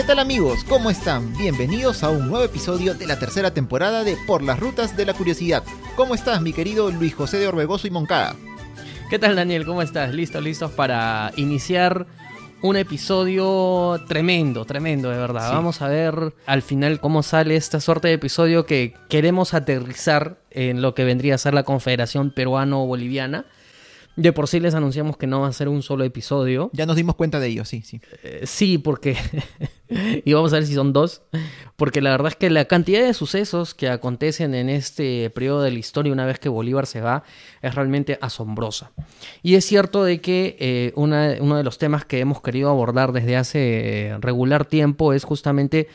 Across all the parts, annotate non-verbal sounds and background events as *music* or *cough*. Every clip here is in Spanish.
¿Qué tal amigos? ¿Cómo están? Bienvenidos a un nuevo episodio de la tercera temporada de Por las Rutas de la Curiosidad. ¿Cómo estás, mi querido Luis José de Orbegoso y Moncada? ¿Qué tal, Daniel? ¿Cómo estás? ¿Listos, listos para iniciar un episodio tremendo, tremendo, de verdad. Vamos a ver al final cómo sale esta suerte de episodio que queremos aterrizar en lo que vendría a ser la Confederación Peruano-Boliviana. De por sí les anunciamos que no va a ser un solo episodio. Ya nos dimos cuenta de ello, sí, sí. Eh, sí, porque... *laughs* y vamos a ver si son dos. Porque la verdad es que la cantidad de sucesos que acontecen en este periodo de la historia una vez que Bolívar se va es realmente asombrosa. Y es cierto de que eh, uno de los temas que hemos querido abordar desde hace regular tiempo es justamente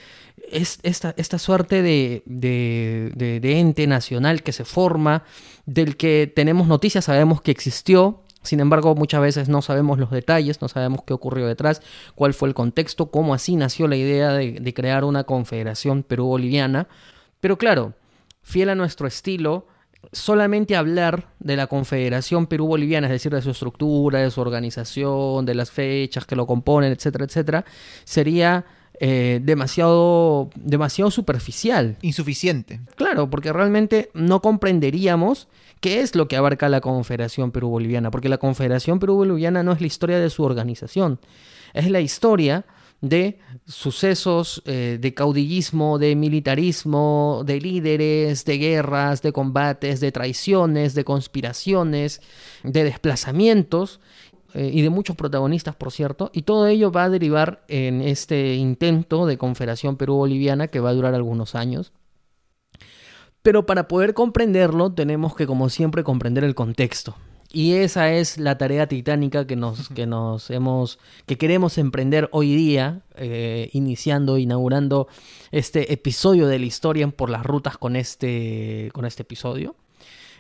es esta, esta suerte de, de, ente nacional que se forma, del que tenemos noticias, sabemos que existió, sin embargo, muchas veces no sabemos los detalles, no sabemos qué ocurrió detrás, cuál fue el contexto, cómo así nació la idea de, crear una confederación perú-boliviana. Pero claro, fiel a nuestro estilo, solamente hablar de la confederación perú-boliviana, es decir, de su estructura, de su organización, de las fechas que lo componen, etcétera, etcétera, sería eh, demasiado, demasiado superficial. Insuficiente. Claro, porque realmente no comprenderíamos qué es lo que abarca la Confederación Perú-Boliviana, porque la Confederación Perú-Boliviana no es la historia de su organización, es la historia de sucesos eh, de caudillismo, de militarismo, de líderes, de guerras, de combates, de traiciones, de conspiraciones, de desplazamientos eh, y de muchos protagonistas, por cierto, y todo ello va a derivar en este intento de confederación Perú-Boliviana que va a durar algunos años. Pero para poder comprenderlo tenemos que, como siempre, comprender el contexto. Y esa es la tarea titánica que nos, que nos hemos, que queremos emprender hoy día, eh, iniciando, inaugurando este episodio de la historia por las rutas con este, con este episodio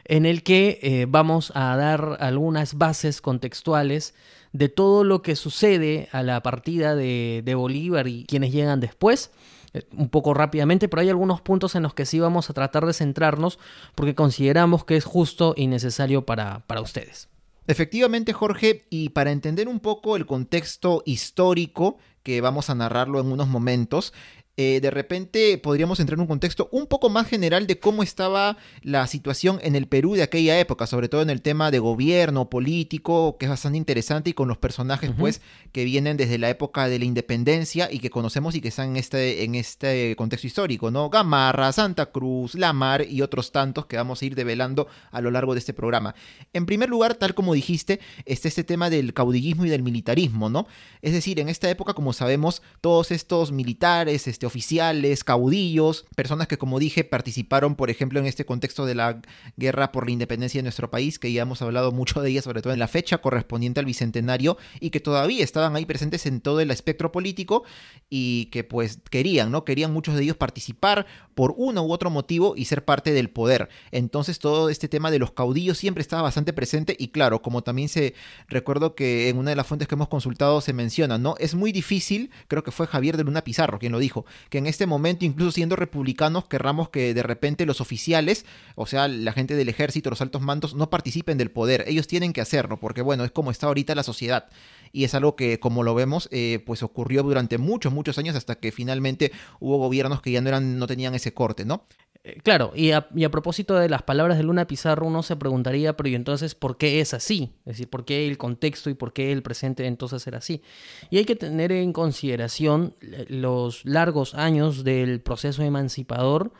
en el que eh, vamos a dar algunas bases contextuales de todo lo que sucede a la partida de, Bolívar y quienes llegan después eh, un poco rápidamente, pero hay algunos puntos en los que sí vamos a tratar de centrarnos porque consideramos que es justo y necesario para, para ustedes. Efectivamente, Jorge, y para entender un poco el contexto histórico que vamos a narrarlo en unos momentos, eh, de repente podríamos entrar en un contexto un poco más general de cómo estaba la situación en el Perú de aquella época, sobre todo en el tema de gobierno político, que es bastante interesante, y con los personajes, pues, que vienen desde la época de la independencia y que conocemos y que están en este, en este contexto histórico, ¿no? Gamarra, Santa Cruz, Lamar y otros tantos que vamos a ir develando a lo largo de este programa. En primer lugar, tal como dijiste, está este tema del caudillismo y del militarismo, ¿no? Es decir, en esta época, como sabemos, todos estos militares, este oficiales, caudillos, personas que como dije participaron, por ejemplo, en este contexto de la guerra por la independencia de nuestro país, que ya hemos hablado mucho de ella, sobre todo en la fecha correspondiente al bicentenario, y que todavía estaban ahí presentes en todo el espectro político y que pues querían, ¿no? Querían muchos de ellos participar por uno u otro motivo y ser parte del poder. Entonces todo este tema de los caudillos siempre estaba bastante presente y claro, como también se recuerdo que en una de las fuentes que hemos consultado se menciona, ¿no? Es muy difícil, creo que fue Javier de Luna Pizarro quien lo dijo, que en este momento, incluso siendo republicanos, querramos que de repente los oficiales, o sea, la gente del ejército, los altos mandos, no participen del poder. Ellos tienen que hacerlo, porque bueno, es como está ahorita la sociedad. Y es algo que, como lo vemos, eh, pues ocurrió durante muchos, muchos años hasta que finalmente hubo gobiernos que ya no, eran, no tenían ese corte, ¿no? Eh, claro, y a, propósito de las palabras de Luna Pizarro, uno se preguntaría, pero ¿y entonces por qué es así? Es decir, ¿por qué el contexto y por qué el presente entonces era así? Y hay que tener en consideración eh, los largos años del proceso emancipador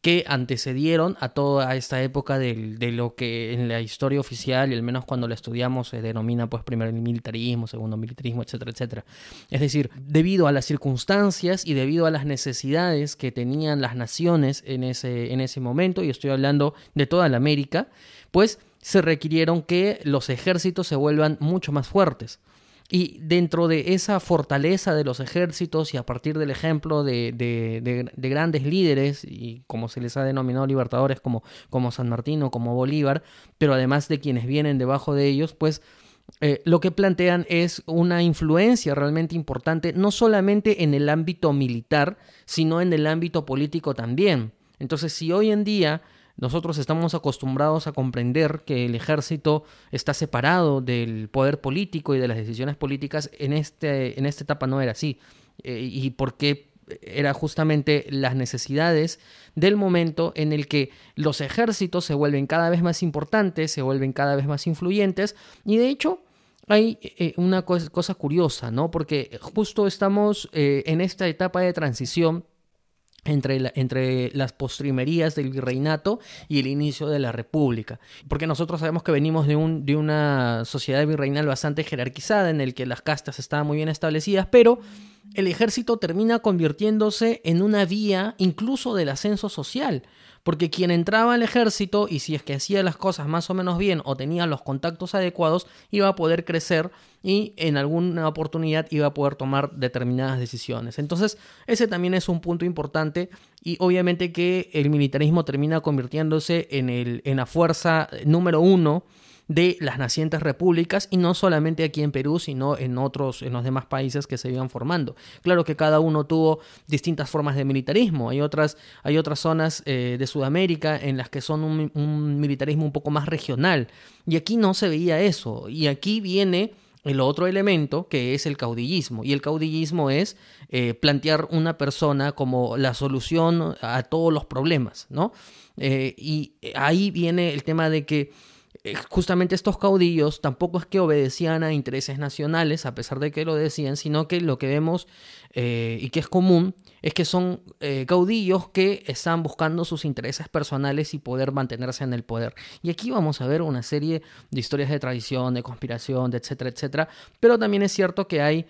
que antecedieron a toda esta época de, lo que en la historia oficial, y al menos cuando la estudiamos, se denomina pues primero el militarismo, segundo militarismo, etcétera, etcétera. Es decir, debido a las circunstancias y debido a las necesidades que tenían las naciones en ese, en ese momento, y estoy hablando de toda la América, pues se requirieron que los ejércitos se vuelvan mucho más fuertes. Y dentro de esa fortaleza de los ejércitos y a partir del ejemplo de, grandes líderes, y como se les ha denominado libertadores como, como San Martín o como Bolívar, pero además de quienes vienen debajo de ellos, pues eh, lo que plantean es una influencia realmente importante, no solamente en el ámbito militar, sino en el ámbito político también. Entonces, si hoy en día nosotros estamos acostumbrados a comprender que el ejército está separado del poder político y de las decisiones políticas. En, este, en esta etapa no era así. eh, y por qué era justamente las necesidades del momento en el que los ejércitos se vuelven cada vez más importantes, se vuelven cada vez más influyentes y de hecho hay eh, una cosa, curiosa, ¿no? Porque justo estamos eh, en esta etapa de transición entre, entre, las postrimerías del virreinato y el inicio de la república. Porque nosotros sabemos que venimos de, un, de una sociedad virreinal bastante jerarquizada en el que las castas estaban muy bien establecidas, pero el ejército termina convirtiéndose en una vía incluso del ascenso social. Porque quien entraba al ejército y si es que hacía las cosas más o menos bien o tenía los contactos adecuados, iba a poder crecer y en alguna oportunidad iba a poder tomar determinadas decisiones. Entonces, ese también es un punto importante y obviamente que el militarismo termina convirtiéndose en, el, en la fuerza número uno de las nacientes repúblicas y no solamente aquí en Perú, sino en otros, en los demás países que se iban formando. Claro que cada uno tuvo distintas formas de militarismo. Hay otras, hay otras zonas eh, de Sudamérica en las que son un, militarismo un poco más regional. Y aquí no se veía eso. Y aquí viene el otro elemento que es el caudillismo. Y el caudillismo es eh, plantear una persona como la solución a todos los problemas, ¿no? Eh, y ahí viene el tema de que justamente estos caudillos tampoco es que obedecían a intereses nacionales, a pesar de que lo decían, sino que lo que vemos eh, y que es común es que son eh, caudillos que están buscando sus intereses personales y poder mantenerse en el poder. Y aquí vamos a ver una serie de historias de tradición, de conspiración, de etcétera, etcétera. Pero también es cierto que hay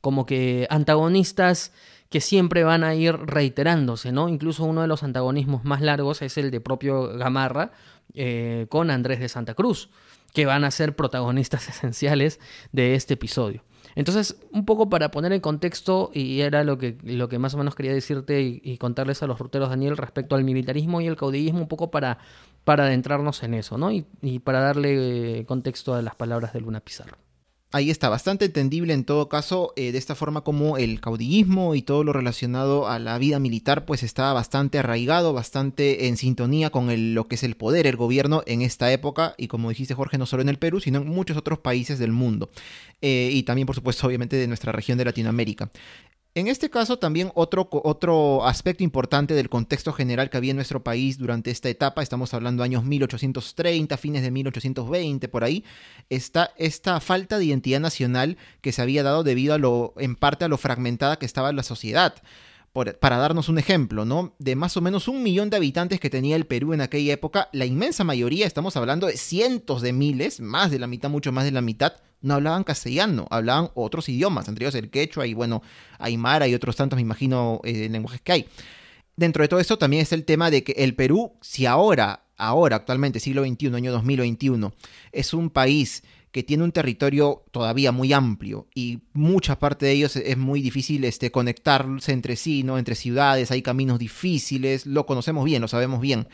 como que antagonistas que siempre van a ir reiterándose, ¿no? Incluso uno de los antagonismos más largos es el de propio Gamarra eh, con Andrés de Santa Cruz, que van a ser protagonistas *laughs* esenciales de este episodio. Entonces, un poco para poner en contexto, y era lo que, lo que más o menos quería decirte y, contarles a los ruteros Daniel respecto al militarismo y el caudillismo, un poco para, para adentrarnos en eso, ¿no? Y, y para darle eh, contexto a las palabras de Luna Pizarro ahí está, bastante entendible en todo caso, eh, de esta forma como el caudillismo y todo lo relacionado a la vida militar, pues está bastante arraigado, bastante en sintonía con lo que es el poder, el gobierno en esta época, y como dijiste Jorge, no solo en el Perú, sino en muchos otros países del mundo, eh, y también por supuesto obviamente de nuestra región de Latinoamérica. En este caso, también otro, otro aspecto importante del contexto general que había en nuestro país durante esta etapa, estamos hablando años 1830, fines de 1820, por ahí, está esta falta de identidad nacional que se había dado debido a lo, en parte a lo fragmentada que estaba la sociedad para darnos un ejemplo, ¿no? De más o menos un millón de habitantes que tenía el Perú en aquella época, la inmensa mayoría, estamos hablando de cientos de miles, más de la mitad, mucho más de la mitad, no hablaban castellano, hablaban otros idiomas, entre ellos el quechua y bueno, aymara y otros tantos, me imagino, eh, lenguajes que hay. Dentro de todo esto también es el tema de que el Perú, si ahora, ahora, actualmente, siglo XXI, año 2021, es un país que tiene un territorio todavía muy amplio y mucha parte de ellos es muy difícil este, conectarse entre sí, ¿no? Entre ciudades, hay caminos difíciles, lo conocemos bien, lo sabemos bien.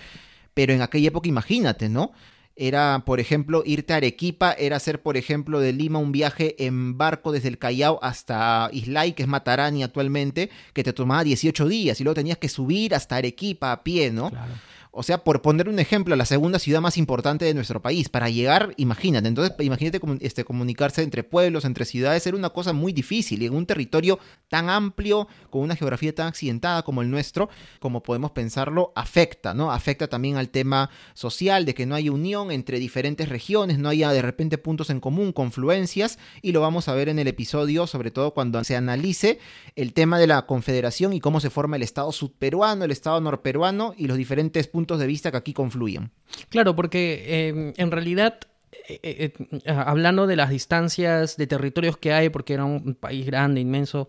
Pero en aquella época, imagínate, ¿no? Era, por ejemplo, irte a Arequipa, era hacer, por ejemplo, de Lima un viaje en barco desde el Callao hasta Islay, que es Matarani actualmente, que te tomaba 18 días y luego tenías que subir hasta Arequipa a pie, ¿no? Claro. O sea, por poner un ejemplo, la segunda ciudad más importante de nuestro país. Para llegar, imagínate, entonces imagínate este, comunicarse entre pueblos, entre ciudades, era una cosa muy difícil. Y en un territorio tan amplio, con una geografía tan accidentada como el nuestro, como podemos pensarlo, afecta, ¿no? Afecta también al tema social, de que no hay unión entre diferentes regiones, no haya de repente puntos en común, confluencias, y lo vamos a ver en el episodio, sobre todo cuando se analice el tema de la confederación y cómo se forma el Estado sudperuano, el Estado norperuano y los diferentes puntos de vista que aquí confluyen. Claro, porque em, en realidad eh, eh, eh, hablando de las distancias de territorios que hay, porque era un país grande, inmenso,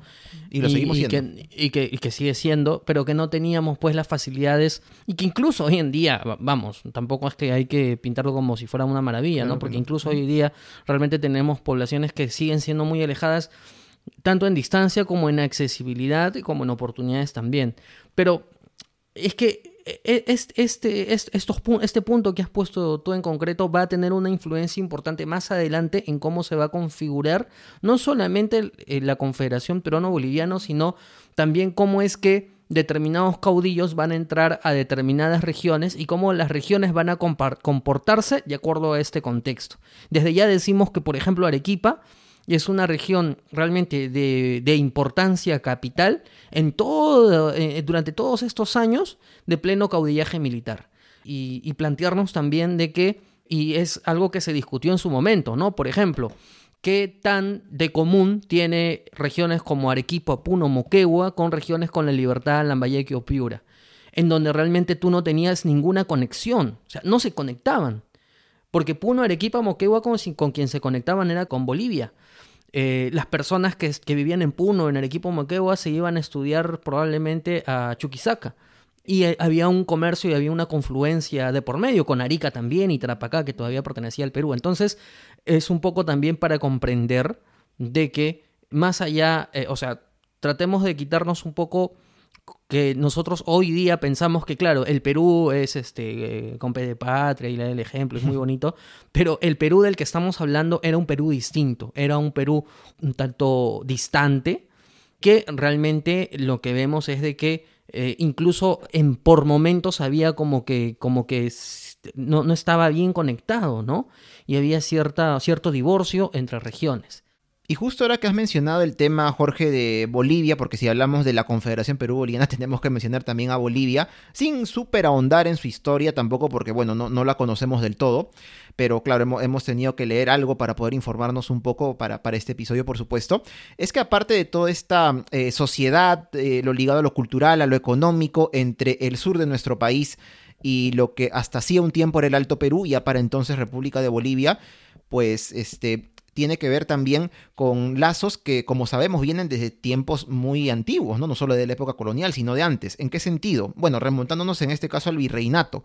y lo seguimos. Que, y, que, sigue siendo, pero que no teníamos pues las facilidades, y que incluso hoy en día, vamos, tampoco es que hay que pintarlo como si fuera una maravilla, ¿no? Porque incluso hoy en día realmente tenemos poblaciones que siguen siendo muy alejadas, tanto en distancia como en accesibilidad, como en oportunidades también. Pero es que e, e, este, estos, este punto que has puesto tú en concreto va a tener una influencia importante más adelante en cómo se va a configurar no solamente eh, la Confederación Peruano-Boliviano, sino también cómo es que determinados caudillos van a entrar a determinadas regiones y cómo las regiones van a comportarse de acuerdo a este contexto. Desde ya decimos que, por ejemplo, Arequipa es una región realmente de, importancia capital en todo, eh, durante todos estos años de pleno caudillaje militar. Y, plantearnos también de que, y es algo que se discutió en su momento, ¿no? Por ejemplo, ¿qué tan de común tiene regiones como Arequipa, Puno, Moquegua con regiones con la Libertad, Lambayeque o Piura? En donde realmente tú no tenías ninguna conexión, o sea, no se conectaban. Porque Puno, Arequipa, Moquegua con, con quien se conectaban era con Bolivia. Eh, las personas que, vivían en Puno, en Arequipa, Moquegua, se iban a estudiar probablemente a Chuquisaca. Y eh, había un comercio y había una confluencia de por medio, con Arica también y Tarapacá, que todavía pertenecía al Perú. Entonces, es un poco también para comprender de que más allá, eh, o sea, tratemos de quitarnos un poco que nosotros hoy día pensamos que, claro, el Perú es este, con P de patria y el ejemplo, es muy *laughs* bonito, pero el Perú del que estamos hablando era un Perú distinto, era un Perú un tanto distante, que realmente lo que vemos es de que eh, incluso en, por momentos había como que, como que no, no estaba bien conectado, ¿no? Y había cierta, cierto divorcio entre regiones. Y justo ahora que has mencionado el tema, Jorge, de Bolivia, porque si hablamos de la Confederación Perú-Boliviana *laughs* tenemos que mencionar también a Bolivia, sin súper ahondar en su historia tampoco, porque bueno, no, no la conocemos del todo, pero claro, hemos, tenido que leer algo para poder informarnos un poco para, para este episodio, por supuesto. Es que aparte de toda esta eh, sociedad, eh, lo ligado a lo cultural, a lo económico, entre el sur de nuestro país y lo que hasta hacía un tiempo era el Alto Perú, ya para entonces República de Bolivia, pues este tiene que ver también con lazos que, como sabemos, vienen desde tiempos muy antiguos, ¿no? no solo de la época colonial, sino de antes. ¿En qué sentido? Bueno, remontándonos en este caso al virreinato.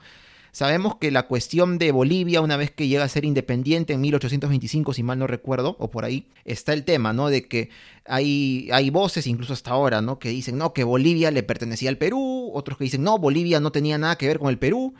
Sabemos que la cuestión de Bolivia, una vez que llega a ser independiente en 1825, si mal no recuerdo, o por ahí, está el tema, ¿no? De que hay, hay voces, incluso hasta ahora, ¿no? Que dicen, no, que Bolivia le pertenecía al Perú, otros que dicen, no, Bolivia no tenía nada que ver con el Perú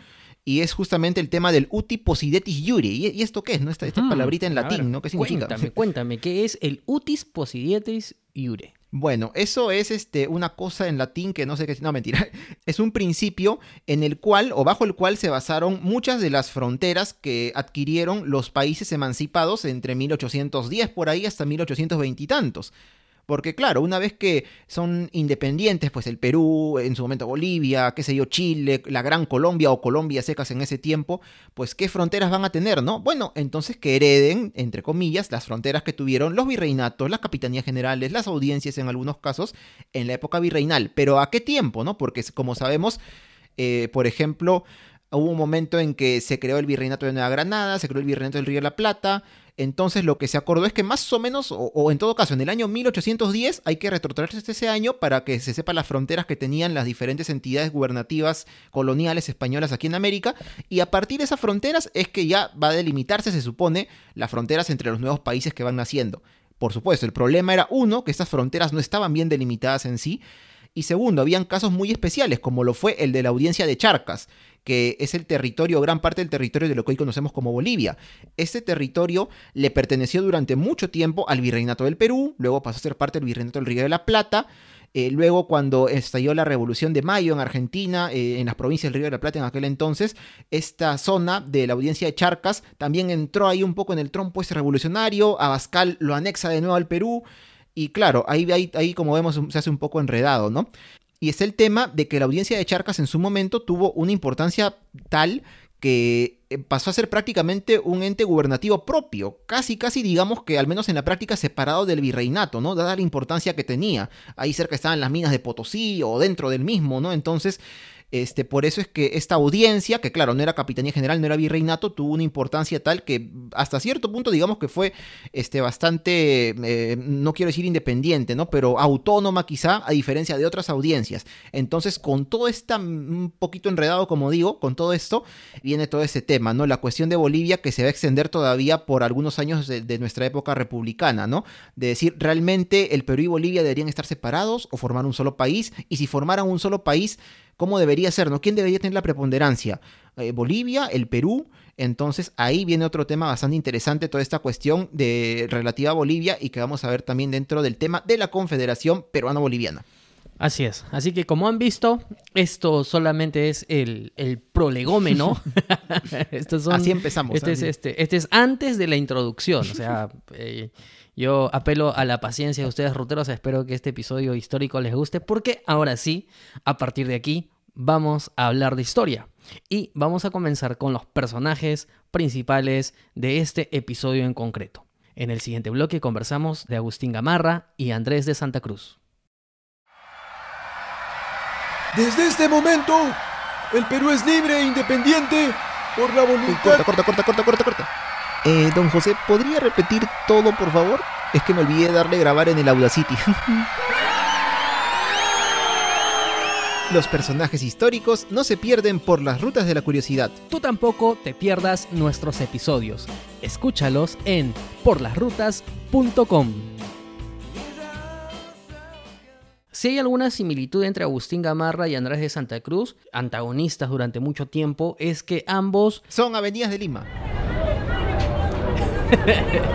y es justamente el tema del uti possidetis iure. ¿Y, esto qué es? ¿no? Esta, mm, palabrita en latín, ¿no? ¿Qué significa? Cuéntame, *laughs* cuéntame, ¿qué es el utis possidetis iure? Bueno, eso es este, una cosa en latín que no sé qué no mentira. *laughs* Es un principio en el cual o bajo el cual se basaron muchas de las fronteras que adquirieron los países emancipados entre 1810 por ahí hasta 1820 y tantos. Porque claro, una vez que son independientes, pues el Perú, en su momento Bolivia, qué sé yo, Chile, la Gran Colombia o Colombia secas en ese tiempo, pues qué fronteras van a tener, ¿no? Bueno, entonces que hereden, entre comillas, las fronteras que tuvieron los virreinatos, las capitanías generales, las audiencias en algunos casos, en la época virreinal. Pero ¿a qué tiempo, no? Porque como sabemos, eh, por ejemplo, hubo un momento en que se creó el virreinato de Nueva Granada, se creó el virreinato del Río de la Plata, entonces lo que se acordó es que más o menos, o, en todo caso, en el año 1810 hay que retrotraerse ese año para que se sepa las fronteras que tenían las diferentes entidades gubernativas coloniales españolas aquí en América. Y a partir de esas fronteras es que ya va a delimitarse, se supone, las fronteras entre los nuevos países que van naciendo. Por supuesto, el problema era uno, que estas fronteras no estaban bien delimitadas en sí. Y segundo, habían casos muy especiales, como lo fue el de la audiencia de Charcas, que es el territorio, gran parte del territorio de lo que hoy conocemos como Bolivia. Este territorio le perteneció durante mucho tiempo al Virreinato del Perú, luego pasó a ser parte del Virreinato del Río de la Plata, eh, luego, cuando estalló la Revolución de Mayo en Argentina, eh, en las provincias del Río de la Plata en aquel entonces, esta zona de la audiencia de Charcas también entró ahí un poco en el trompo ese revolucionario. Abascal lo anexa de nuevo al Perú. Y claro, ahí, ahí, ahí como vemos se hace un poco enredado, ¿no? Y es el tema de que la audiencia de Charcas en su momento tuvo una importancia tal que eh, pasó a ser prácticamente un ente gubernativo propio, casi casi digamos que al menos en la práctica separado del virreinato, ¿no? Dada la importancia que tenía. Ahí cerca estaban las minas de Potosí o dentro del mismo, ¿no? Entonces, este, por eso es que esta audiencia, que claro, no era capitanía general, no era virreinato, tuvo una importancia tal que hasta cierto punto, digamos que fue este, bastante, eh, no quiero decir independiente, ¿no? Pero autónoma quizá, a diferencia de otras audiencias. Entonces, con todo esto un poquito enredado, como digo, con todo esto, viene todo ese tema, ¿no? La cuestión de Bolivia que se va a extender todavía por algunos años de, de nuestra época republicana, ¿no? De decir, realmente el Perú y Bolivia deberían estar separados o formar un solo país, y si formaran un solo país, cómo debería ser, ¿no? ¿Quién debería tener la preponderancia? Eh, Bolivia, el Perú. Entonces ahí viene otro tema bastante interesante, toda esta cuestión de relativa a Bolivia y que vamos a ver también dentro del tema de la Confederación Peruano-Boliviana. Así es. Así que como han visto, esto solamente es el, el prolegómeno. *laughs* *laughs* Así empezamos. Este es, este, este es antes de la introducción. O sea, eh, yo apelo a la paciencia de ustedes, ruteros. Espero que este episodio histórico les guste, porque ahora sí, a partir de aquí, vamos a hablar de historia. Y vamos a comenzar con los personajes principales de este episodio en concreto. En el siguiente bloque conversamos de Agustín Gamarra y Andrés de Santa Cruz. Desde este momento, el Perú es libre e independiente por la voluntad. corta, corta, corta, corta, corta, corta. Eh, don José, ¿podría repetir todo, por favor? Es que me olvidé darle grabar en el Audacity. *laughs* Los personajes históricos no se pierden por las rutas de la curiosidad. Tú tampoco te pierdas nuestros episodios. Escúchalos en porlasrutas.com. Si hay alguna similitud entre Agustín Gamarra y Andrés de Santa Cruz, antagonistas durante mucho tiempo, es que ambos... Son avenidas de Lima. *laughs*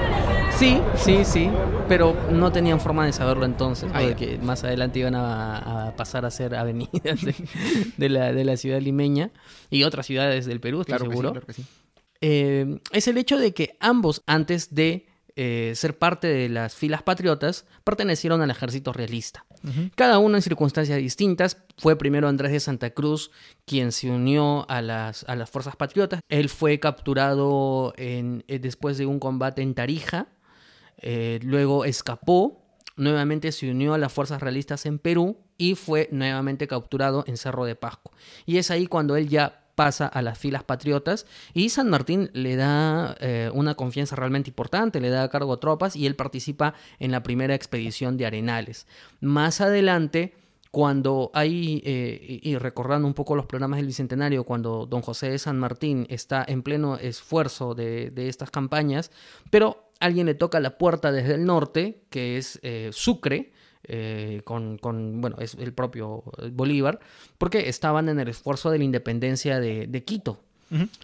Sí, sí, sí, pero no tenían forma de saberlo entonces, Ah, porque más adelante iban a, a pasar a ser avenidas de, de la, de la ciudad limeña y otras ciudades del Perú, estoy Claro que sí, seguro. claro que sí. Eh, es el hecho de que ambos, antes de eh, ser parte de las filas patriotas, pertenecieron al ejército realista. Cada uno en circunstancias distintas. Fue primero Andrés de Santa Cruz quien se unió a las, a las fuerzas patriotas. Él fue capturado en- eh, después de un combate en Tarija. Eh, luego escapó. Nuevamente se unió a las fuerzas realistas en Perú y fue nuevamente capturado en Cerro de Pasco. Y es ahí cuando él ya pasa a las filas patriotas y San Martín le da eh, una confianza realmente importante, le da a cargo tropas y él participa en la primera expedición de Arenales. Más adelante, cuando hay, eh, y recordando un poco los programas del Bicentenario, cuando don José de San Martín está en pleno esfuerzo de, de estas campañas, pero alguien le toca la puerta desde el norte, que es eh, Sucre, eh, con, con, bueno, es el propio Bolívar, porque estaban en el esfuerzo de la independencia de, de Quito.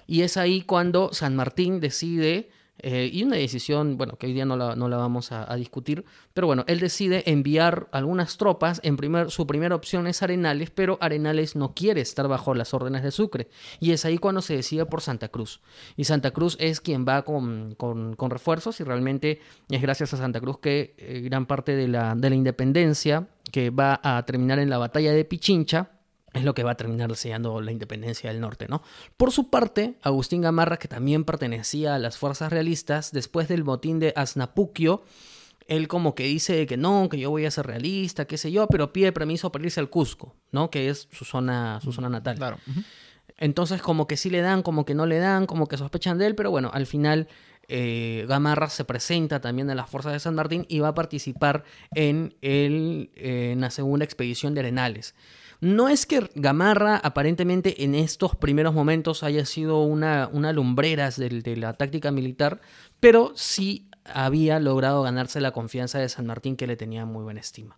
Y es ahí cuando San Martín decide, eh, y una decisión, bueno, que hoy día no la, no la vamos a, discutir, pero bueno, él decide enviar algunas tropas. En primer, su primera opción es Arenales, pero Arenales no quiere estar bajo las órdenes de Sucre. Y es ahí cuando se decide por Santa Cruz. Y Santa Cruz es quien va con, con- con refuerzos y realmente es gracias a Santa Cruz que eh, gran parte de la, de la independencia que va a terminar en la batalla de Pichincha es lo que va a terminar sellando la independencia del norte, ¿no? Por su parte, Agustín Gamarra, que también pertenecía a las fuerzas realistas, después del motín de Aznapuquio, él como que dice que no, que yo voy a ser realista, qué sé yo, pero pide permiso para irse al Cusco, ¿no? Que es su zona, su zona natal. Claro. Entonces como que sí le dan, como que no le dan, como que sospechan de él, pero bueno, al final eh, Gamarra se presenta también a las fuerzas de San Martín y va a participar en, el, eh, en la segunda expedición de Arenales. No es que Gamarra aparentemente en estos primeros momentos haya sido una, una lumbreras de la táctica militar, pero sí había logrado ganarse la confianza de San Martín que le tenía muy buena estima.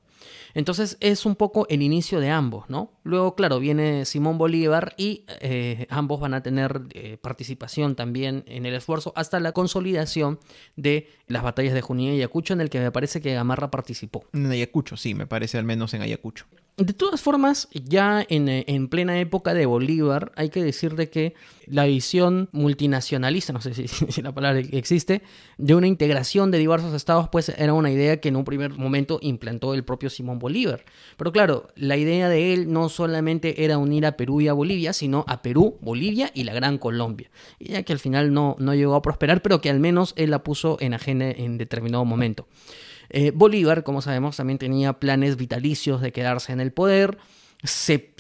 Entonces es un poco el inicio de ambos, ¿no? Luego, claro, viene Simón Bolívar y eh, ambos van a tener eh, participación también en el esfuerzo hasta la consolidación de las batallas de Junín y Ayacucho, en el que me parece que Gamarra participó. En Ayacucho, sí, me parece al menos en Ayacucho. De todas formas, ya en, eh, en plena época de Bolívar, hay que decir de que la visión multinacionalista, no sé *laughs* si, la palabra existe, de una integración de diversos estados, pues era una idea que en un primer momento implantó el propio Simón Bolívar. Pero claro, la idea de él no solamente era unir a Perú y a Bolivia, sino a Perú, Bolivia y la Gran Colombia. Ya que al final no, no llegó a prosperar, pero que al menos él la puso en agenda en determinado momento. Eh, Bolívar, como sabemos, también tenía planes vitalicios de quedarse en el poder. Se,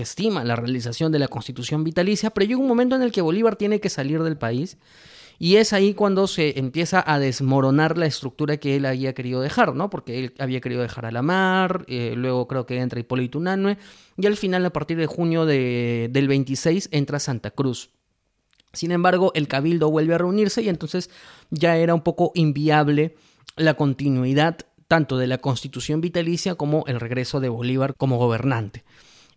estima la realización de la constitución vitalicia, pero llega un momento en el que Bolívar tiene que salir del país y es ahí cuando se empieza a desmoronar la estructura que él había querido dejar, ¿no? Porque él había querido dejar a la mar, eh, luego creo que entra Hipólito Unanue, y al final, a partir de junio de- del 26, entra Santa Cruz. Sin embargo, el cabildo vuelve a reunirse y entonces ya era un poco inviable la continuidad tanto de la constitución vitalicia como el regreso de Bolívar como gobernante.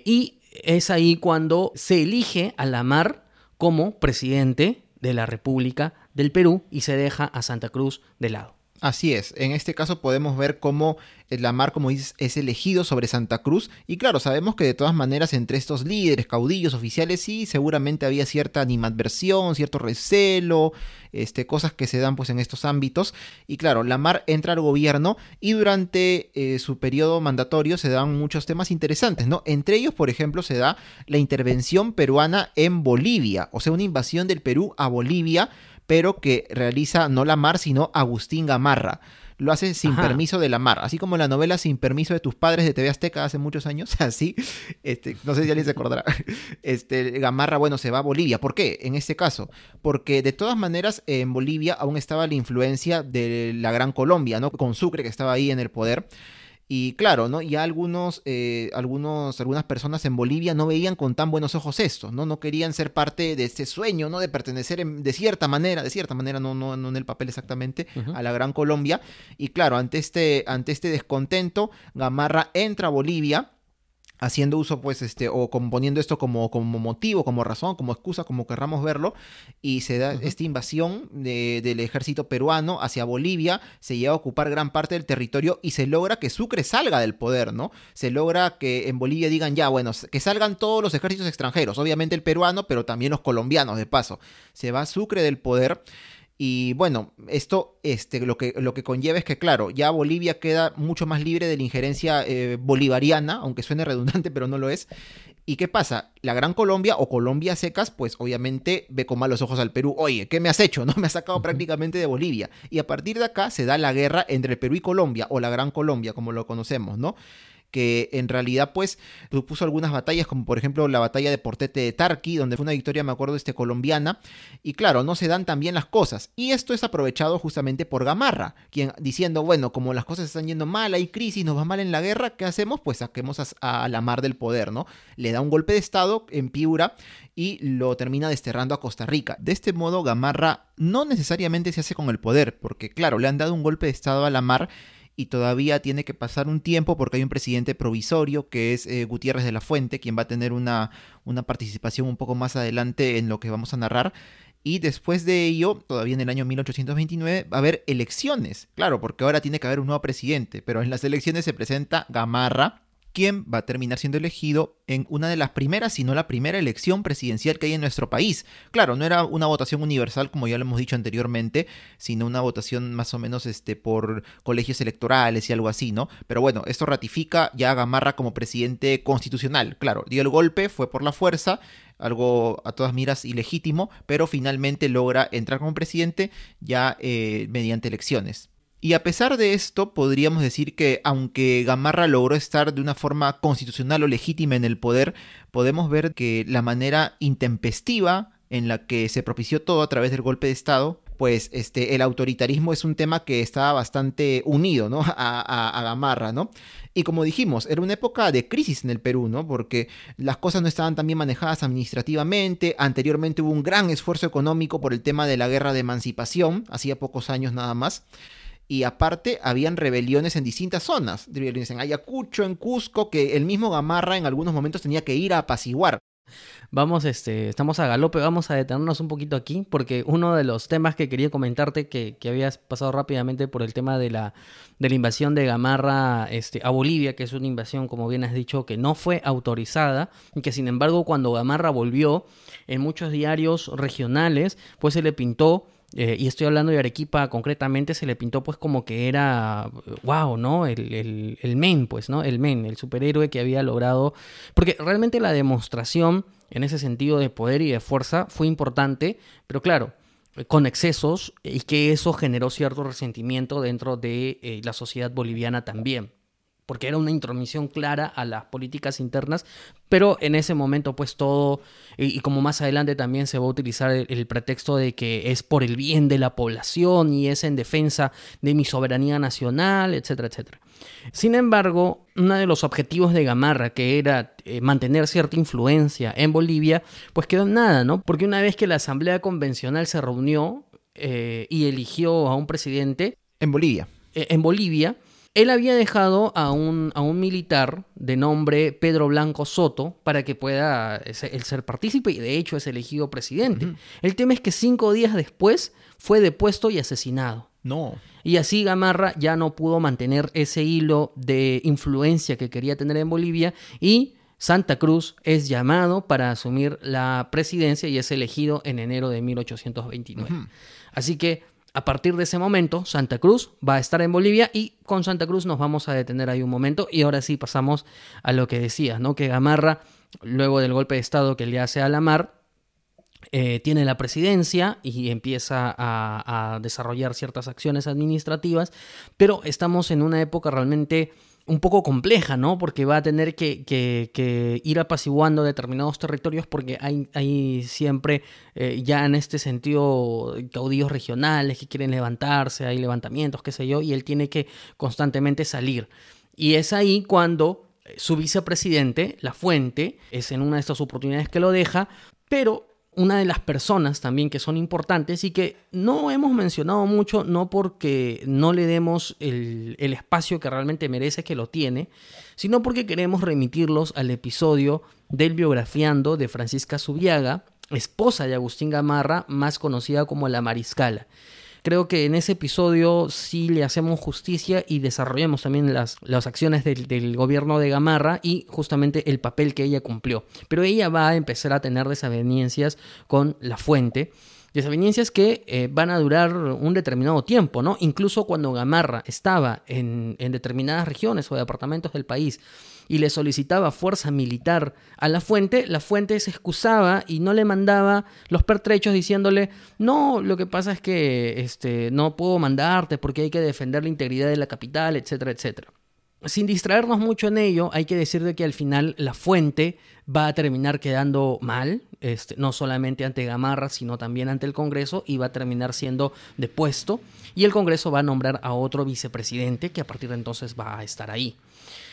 Y es ahí cuando se elige a Lamar como presidente de la República del Perú y se deja a Santa Cruz de lado. Así es, en este caso podemos ver cómo Lamar, como dices, es elegido sobre Santa Cruz y claro, sabemos que de todas maneras entre estos líderes, caudillos, oficiales, sí, seguramente había cierta animadversión, cierto recelo, este, cosas que se dan pues en estos ámbitos y claro, Lamar entra al gobierno y durante eh, su periodo mandatorio se dan muchos temas interesantes, ¿no? Entre ellos, por ejemplo, se da la intervención peruana en Bolivia, o sea, una invasión del Perú a Bolivia pero que realiza no Lamar, sino Agustín Gamarra. Lo hace sin permiso de Lamar, así como la novela Sin permiso de tus padres de TV Azteca hace muchos años, *laughs* así, este, no sé si alguien se acordará, *laughs* este, Gamarra, bueno, se va a Bolivia. ¿Por qué? En este caso, porque de todas maneras en Bolivia aún estaba la influencia de la Gran Colombia, ¿no? Con Sucre que estaba ahí en el poder. Y claro, ¿no? Ya algunos, eh, algunos, algunas personas en Bolivia no veían con tan buenos ojos esto, ¿no? No querían ser parte de este sueño, ¿no? De pertenecer de cierta manera, de cierta manera, no, no, no en el papel exactamente, a la Gran Colombia. Y claro, ante este, ante este descontento, Gamarra entra a Bolivia haciendo uso, pues, este, o componiendo esto como, como motivo, como razón, como excusa, como querramos verlo, y se da esta invasión del ejército peruano hacia Bolivia, se lleva a ocupar gran parte del territorio y se logra que Sucre salga del poder, ¿no? Se logra que en Bolivia digan, ya, bueno, que salgan todos los ejércitos extranjeros, obviamente el peruano, pero también los colombianos, de paso. Se va Sucre del poder. Y bueno, esto este, lo, que, lo que conlleva es que, claro, ya Bolivia queda mucho más libre de la injerencia eh, bolivariana, aunque suene redundante, pero no lo es. ¿Y qué pasa? La Gran Colombia o Colombia secas, pues obviamente ve con malos ojos al Perú. Oye, ¿qué me has hecho? *laughs* ¿No? Me has sacado prácticamente de Bolivia. Y a partir de acá se da la guerra entre el Perú y Colombia, o la Gran Colombia, como lo conocemos, ¿no? Que en realidad pues supuso algunas batallas, como por ejemplo la batalla de Portete de Tarqui, donde fue una victoria, me acuerdo, este, colombiana, y claro, no se dan tan bien las cosas, y esto es aprovechado justamente por Gamarra, quien diciendo, bueno, como las cosas están yendo mal, hay crisis, nos va mal en la guerra, ¿qué hacemos? Pues saquemos a, la mar del poder, ¿no? Le da un golpe de estado en Piura y lo termina desterrando a Costa Rica. De este modo, Gamarra no necesariamente se hace con el poder, porque claro, le han dado un golpe de estado a la mar y todavía tiene que pasar un tiempo porque hay un presidente provisorio que es eh, Gutiérrez de la Fuente, quien va a tener una, una participación un poco más adelante en lo que vamos a narrar. Y después de ello, todavía en el año 1829, va a haber elecciones. Claro, porque ahora tiene que haber un nuevo presidente, pero en las elecciones se presenta Gamarra, quien va a terminar siendo elegido en una de las primeras, si no la primera elección presidencial que hay en nuestro país. Claro, no era una votación universal como ya lo hemos dicho anteriormente, sino una votación más o menos este, por colegios electorales y algo así, ¿no? Pero bueno, esto ratifica ya a Gamarra como presidente constitucional. Claro, dio el golpe, fue por la fuerza, algo a todas miras ilegítimo, pero finalmente logra entrar como presidente ya eh, mediante elecciones. Y a pesar de esto, podríamos decir que aunque Gamarra logró estar de una forma constitucional o legítima en el poder, podemos ver que la manera intempestiva en la que se propició todo a través del golpe de Estado, pues este, el autoritarismo es un tema que estaba bastante unido ¿no? *laughs* a, Gamarra, ¿no? Y como dijimos, era una época de crisis en el Perú, ¿no? Porque las cosas no estaban tan bien manejadas administrativamente, anteriormente hubo un gran esfuerzo económico por el tema de la guerra de emancipación, hacía pocos años nada más y aparte habían rebeliones en distintas zonas, rebeliones en Ayacucho, en Cusco, que el mismo Gamarra en algunos momentos tenía que ir a apaciguar. Vamos, este, estamos a galope, vamos a detenernos un poquito aquí, porque uno de los temas que quería comentarte, que, que habías pasado rápidamente por el tema de la, de la invasión de Gamarra este, a Bolivia, que es una invasión, como bien has dicho, que no fue autorizada, y que sin embargo cuando Gamarra volvió, en muchos diarios regionales, pues se le pintó eh, y estoy hablando de Arequipa concretamente, se le pintó pues como que era, wow, ¿no? El, el, el, men, pues, ¿no? El men, el superhéroe que había logrado, porque realmente la demostración en ese sentido de poder y de fuerza fue importante, pero claro, con excesos y que eso generó cierto resentimiento dentro de eh, la sociedad boliviana también porque era una intromisión clara a las políticas internas, pero en ese momento pues todo, y, como más adelante también se va a utilizar el, pretexto de que es por el bien de la población y es en defensa de mi soberanía nacional, etcétera, etcétera. Sin embargo, uno de los objetivos de Gamarra, que era eh, mantener cierta influencia en Bolivia, pues quedó en nada, ¿no? Porque una vez que la Asamblea Convencional se reunió eh, y eligió a un presidente... En Bolivia. Eh, en Bolivia, Él había dejado a un, a un militar de nombre Pedro Blanco Soto para que pueda eh, ser- él ser partícipe y de hecho es elegido presidente. El tema es que cinco días después fue depuesto y asesinado. No. Y así Gamarra ya no pudo mantener ese hilo de influencia que quería tener en Bolivia y Santa Cruz es llamado para asumir la presidencia y es elegido en enero de 1829. Así que a partir de ese momento Santa Cruz va a estar en Bolivia y con Santa Cruz nos vamos a detener ahí un momento y ahora sí pasamos a lo que decías, ¿no? Que Gamarra, luego del golpe de Estado que le hace a la mar, eh, tiene la presidencia y empieza a, a desarrollar ciertas acciones administrativas, pero estamos en una época realmente un poco compleja, ¿no? Porque va a tener que, ir apaciguando determinados territorios porque hay, hay siempre, eh, ya en este sentido, caudillos regionales que quieren levantarse, hay levantamientos, qué sé yo, y él tiene que constantemente salir. Y es ahí cuando eh, su vicepresidente, La Fuente, es en una de estas oportunidades que lo deja, pero una de las personas también que son importantes y que no hemos mencionado mucho, no porque no le demos el, espacio que realmente merece que lo tiene, sino porque queremos remitirlos al episodio del biografiando de Francisca Subiaga, esposa de Agustín Gamarra, más conocida como la Mariscala. Creo que en ese episodio sí le hacemos justicia y desarrollamos también las, las acciones del, gobierno de Gamarra y justamente el papel que ella cumplió. Pero ella va a empezar a tener desavenencias con la fuente. Desavenencias que eh, van a durar un determinado tiempo, ¿no? Incluso cuando Gamarra estaba en, en determinadas regiones o departamentos del país y le solicitaba fuerza militar a la fuente, la fuente se excusaba y no le mandaba los pertrechos diciéndole, no, lo que pasa es que este, no puedo mandarte porque hay que defender la integridad de la capital, etcétera, etcétera. Sin distraernos mucho en ello, hay que decir de que al final la fuente va a terminar quedando mal, este, no solamente ante Gamarra, sino también ante el Congreso, y va a terminar siendo depuesto, y el Congreso va a nombrar a otro vicepresidente que a partir de entonces va a estar ahí.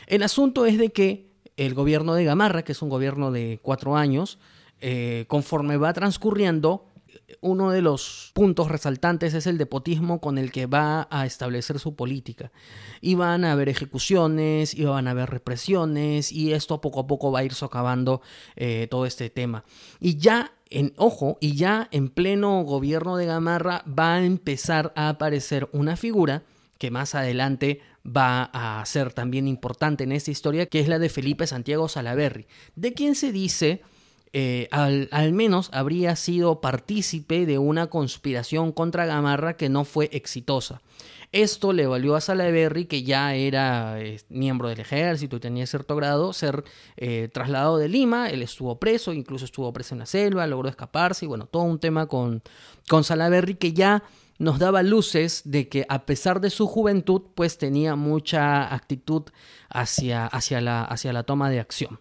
El asunto es de que el gobierno de Gamarra, que es un gobierno de cuatro años, eh, conforme va transcurriendo, uno de los puntos resaltantes es el depotismo con el que va a establecer su política. Y van a haber ejecuciones, y van a haber represiones, y esto poco a poco va a ir socavando eh, todo este tema. Y ya en, ojo, y ya en pleno gobierno de Gamarra va a empezar a aparecer una figura que más adelante va a ser también importante en esta historia, que es la de Felipe Santiago Salaverry, de quien se dice eh, al, al, menos habría sido partícipe de una conspiración contra Gamarra que no fue exitosa. Esto le valió a Salaverry, que ya era eh, miembro del ejército y tenía cierto grado, ser eh, trasladado de Lima. Él estuvo preso, incluso estuvo preso en la selva, logró escaparse y bueno, todo un tema con, con Salaverry que ya nos daba luces de que a pesar de su juventud, pues tenía mucha actitud hacia, hacia, la, hacia la toma de acción.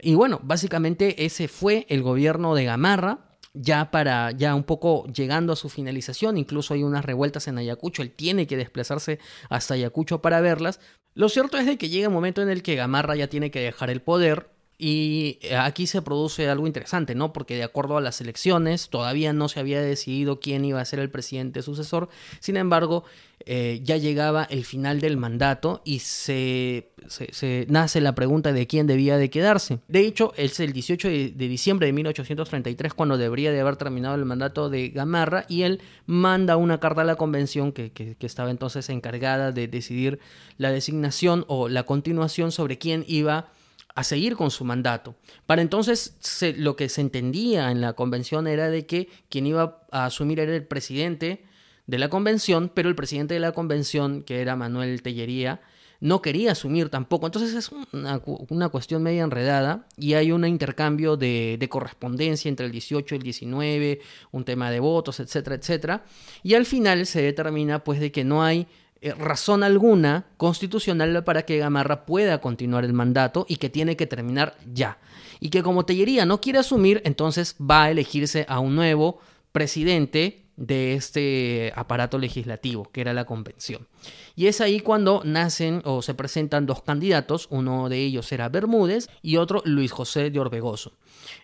Y bueno, básicamente ese fue el gobierno de Gamarra, ya para, ya un poco llegando a su finalización, incluso hay unas revueltas en Ayacucho, él tiene que desplazarse hasta Ayacucho para verlas. Lo cierto es de que llega un momento en el que Gamarra ya tiene que dejar el poder, y aquí se produce algo interesante, ¿no? Porque de acuerdo a las elecciones todavía no se había decidido quién iba a ser el presidente sucesor. Sin embargo, eh, ya llegaba el final del mandato y se, se, nace la pregunta de quién debía de quedarse. De hecho, es el 18 de, de, diciembre de 1833 cuando debería de haber terminado el mandato de Gamarra y él manda una carta a la convención que, que, que estaba entonces encargada de decidir la designación o la continuación sobre quién iba a seguir con su mandato. Para entonces lo que se entendía en la convención era de que quien iba a asumir era el presidente de la convención, pero el presidente de la convención, que era Manuel Tellería, no quería asumir tampoco. Entonces es una, una cuestión media enredada y hay un intercambio de, de, correspondencia entre el 18 y el 19, un tema de votos, etcétera, etcétera. Y al final se determina pues de que no hay eh, razón alguna constitucional para que Gamarra pueda continuar el mandato y que tiene que terminar ya. Y que como Tellería no quiere asumir, entonces va a elegirse a un nuevo presidente de este aparato legislativo, que era la convención. Y es ahí cuando nacen o se presentan dos candidatos, uno de ellos era Bermúdez y otro Luis José de Orbegoso.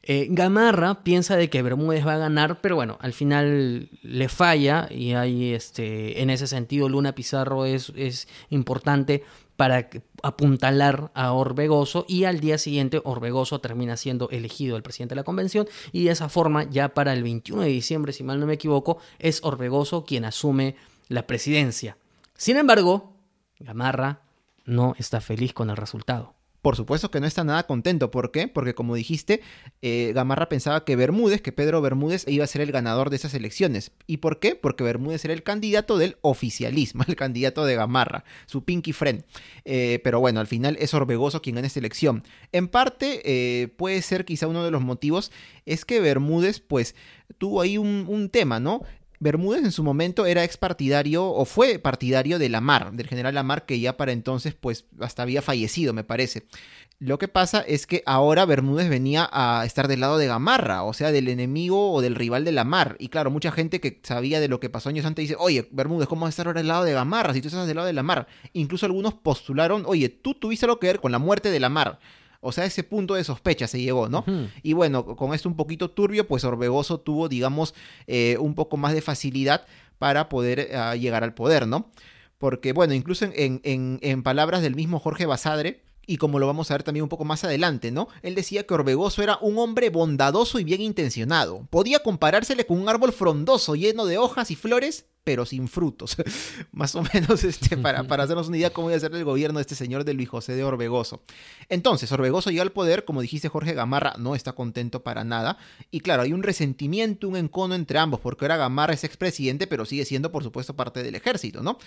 Eh, Gamarra piensa de que Bermúdez va a ganar, pero bueno, al final le falla y hay este, en ese sentido Luna Pizarro es, es importante para apuntalar a Orbegoso y al día siguiente Orbegoso termina siendo elegido el presidente de la convención y de esa forma ya para el 21 de diciembre, si mal no me equivoco, es Orbegoso quien asume la presidencia. Sin embargo, Gamarra no está feliz con el resultado. Por supuesto que no está nada contento. ¿Por qué? Porque como dijiste, eh, Gamarra pensaba que Bermúdez, que Pedro Bermúdez iba a ser el ganador de esas elecciones. ¿Y por qué? Porque Bermúdez era el candidato del oficialismo, *laughs* el candidato de Gamarra, su pinky friend. Eh, pero bueno, al final es Orbegoso quien gana esta elección. En parte eh, puede ser quizá uno de los motivos es que Bermúdez pues tuvo ahí un, un tema, ¿no? Bermúdez en su momento era ex partidario o fue partidario de Lamar, del general Lamar, que ya para entonces pues hasta había fallecido, me parece. Lo que pasa es que ahora Bermúdez venía a estar del lado de Gamarra, o sea, del enemigo o del rival de Lamar. Y claro, mucha gente que sabía de lo que pasó años antes dice, oye, Bermúdez, ¿cómo vas a estar ahora del lado de Gamarra si tú estás del lado de Lamar? Incluso algunos postularon, oye, tú tuviste algo que ver con la muerte de Lamar. O sea, ese punto de sospecha se llegó, ¿no? Y bueno, con esto un poquito turbio, pues Orbegoso tuvo, digamos, eh, un poco más de facilidad para poder eh, llegar al poder, ¿no? Porque, bueno, incluso en, en, en palabras del mismo Jorge Basadre, y como lo vamos a ver también un poco más adelante, ¿no? Él decía que Orbegoso era un hombre bondadoso y bien intencionado. Podía comparársele con un árbol frondoso lleno de hojas y flores, pero sin frutos. *laughs* Más o menos este, para, para hacernos una idea cómo iba a ser el gobierno de este señor de Luis José de Orbegoso. Entonces, Orbegoso llega al poder, como dijiste Jorge Gamarra, no está contento para nada. Y claro, hay un resentimiento, un encono entre ambos, porque ahora Gamarra es expresidente, pero sigue siendo, por supuesto, parte del ejército, ¿no?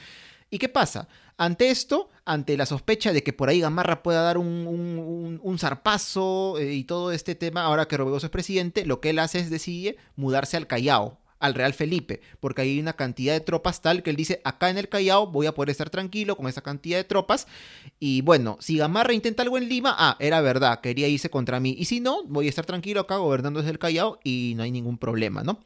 ¿Y qué pasa? Ante esto, ante la sospecha de que por ahí Gamarra pueda dar un, un, zarpazo eh, y todo este tema, ahora que Orbegoso es presidente, lo que él hace es decidir mudarse al Callao, al Real Felipe, porque hay una cantidad de tropas tal que él dice, acá en el Callao voy a poder estar tranquilo con esa cantidad de tropas. Y bueno, si Gamarra intenta algo en Lima, ah, era verdad, quería irse contra mí. Y si no, voy a estar tranquilo acá gobernando desde el Callao y no hay ningún problema, ¿no?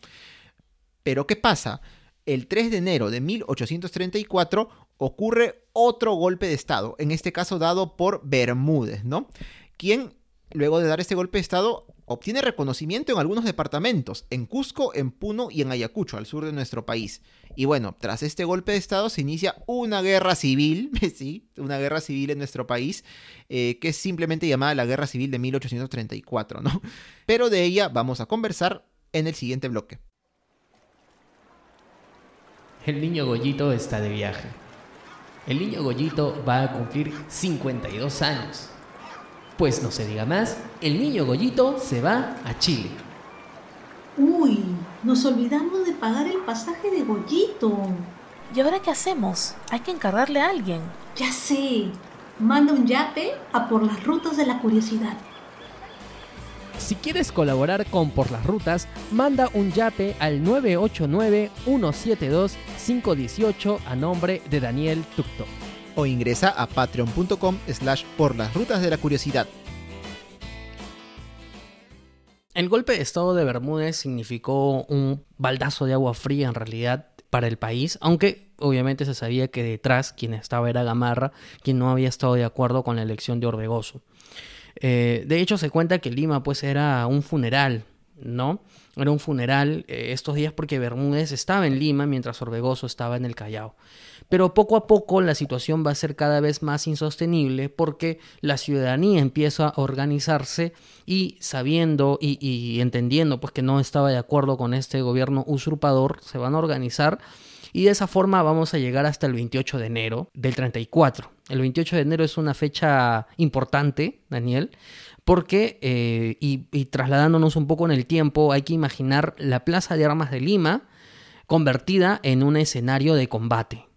Pero ¿qué pasa? El 3 de enero de 1834 ocurre otro golpe de Estado, en este caso dado por Bermúdez, ¿no? Quien, luego de dar este golpe de Estado, obtiene reconocimiento en algunos departamentos, en Cusco, en Puno y en Ayacucho, al sur de nuestro país. Y bueno, tras este golpe de Estado se inicia una guerra civil, *laughs* sí, una guerra civil en nuestro país, eh, que es simplemente llamada la Guerra Civil de 1834, ¿no? Pero de ella vamos a conversar en el siguiente bloque. El niño Goyito está de viaje. El niño Goyito va a cumplir 52 años. Pues no se diga más, el niño Goyito se va a Chile. Uy, nos olvidamos de pagar el pasaje de Goyito. ¿Y ahora qué hacemos? Hay que encargarle a alguien. Ya sé. Manda un yape a por las rutas de la curiosidad. Si quieres colaborar con Por las Rutas, manda un yape al 989-172-518 a nombre de Daniel Tucto o ingresa a patreon.com slash por las rutas de la curiosidad. El golpe de estado de Bermúdez significó un baldazo de agua fría en realidad para el país, aunque obviamente se sabía que detrás quien estaba era Gamarra, quien no había estado de acuerdo con la elección de Orbegoso. Eh, de hecho se cuenta que Lima pues era un funeral, ¿no? Era un funeral eh, estos días porque Bermúdez estaba en Lima mientras Orbegoso estaba en el Callao. Pero poco a poco la situación va a ser cada vez más insostenible porque la ciudadanía empieza a organizarse y sabiendo y, entendiendo pues que no estaba de acuerdo con este gobierno usurpador, se van a organizar y de esa forma vamos a llegar hasta el 28 de enero del 34. El 28 de enero es una fecha importante, Daniel, porque, eh, y, y, trasladándonos un poco en el tiempo, hay que imaginar la Plaza de Armas de Lima convertida en un escenario de combate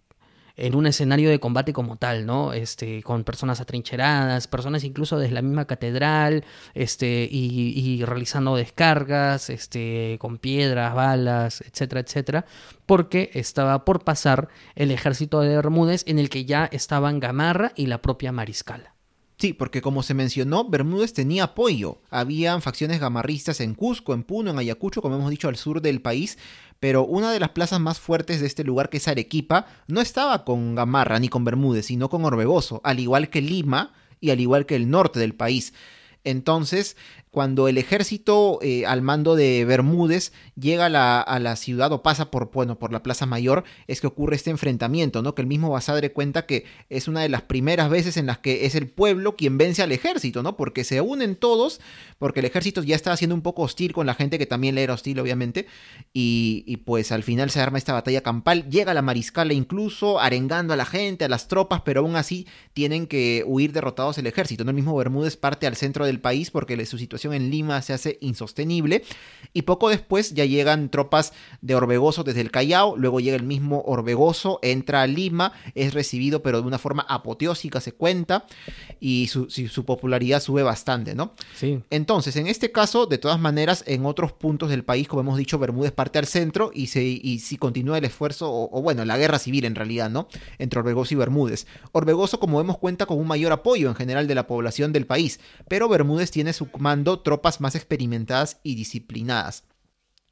en un escenario de combate como tal, ¿no? Este, con personas atrincheradas, personas incluso desde la misma catedral, este, y, realizando descargas, este, con piedras, balas, etcétera, etcétera, porque estaba por pasar el ejército de Bermúdez en el que ya estaban Gamarra y la propia Mariscala. Sí, porque como se mencionó, Bermúdez tenía apoyo. Habían facciones gamarristas en Cusco, en Puno, en Ayacucho, como hemos dicho, al sur del país, pero una de las plazas más fuertes de este lugar, que es Arequipa, no estaba con Gamarra ni con Bermúdez, sino con Orbegoso, al igual que Lima y al igual que el norte del país. Entonces, cuando el ejército eh, al mando de Bermúdez llega a la, a la, ciudad o pasa por, bueno, por la Plaza Mayor, es que ocurre este enfrentamiento, ¿no? Que el mismo Basadre cuenta que es una de las primeras veces en las que es el pueblo quien vence al ejército, ¿no? Porque se unen todos, porque el ejército ya estaba siendo un poco hostil con la gente que también le era hostil, obviamente, y, y pues al final se arma esta batalla campal, llega la mariscala incluso arengando a la gente, a las tropas, pero aún así tienen que huir derrotados el ejército, ¿no? El mismo Bermúdez parte al centro del país porque su situación en Lima se hace insostenible y poco después ya llegan tropas de Orbegoso desde el Callao, luego llega el mismo Orbegoso, entra a Lima, es recibido pero de una forma apoteósica se cuenta y su, su popularidad sube bastante, ¿no? Sí. Entonces, en este caso, de todas maneras, en otros puntos del país, como hemos dicho, Bermúdez parte al centro y, se, y si continúa el esfuerzo, o, o, bueno, la guerra civil en realidad, ¿no? Entre Orbegoso y Bermúdez. Orbegoso, como vemos, cuenta con un mayor apoyo en general de la población del país, pero Bermúdez tiene su mando tropas más experimentadas y disciplinadas.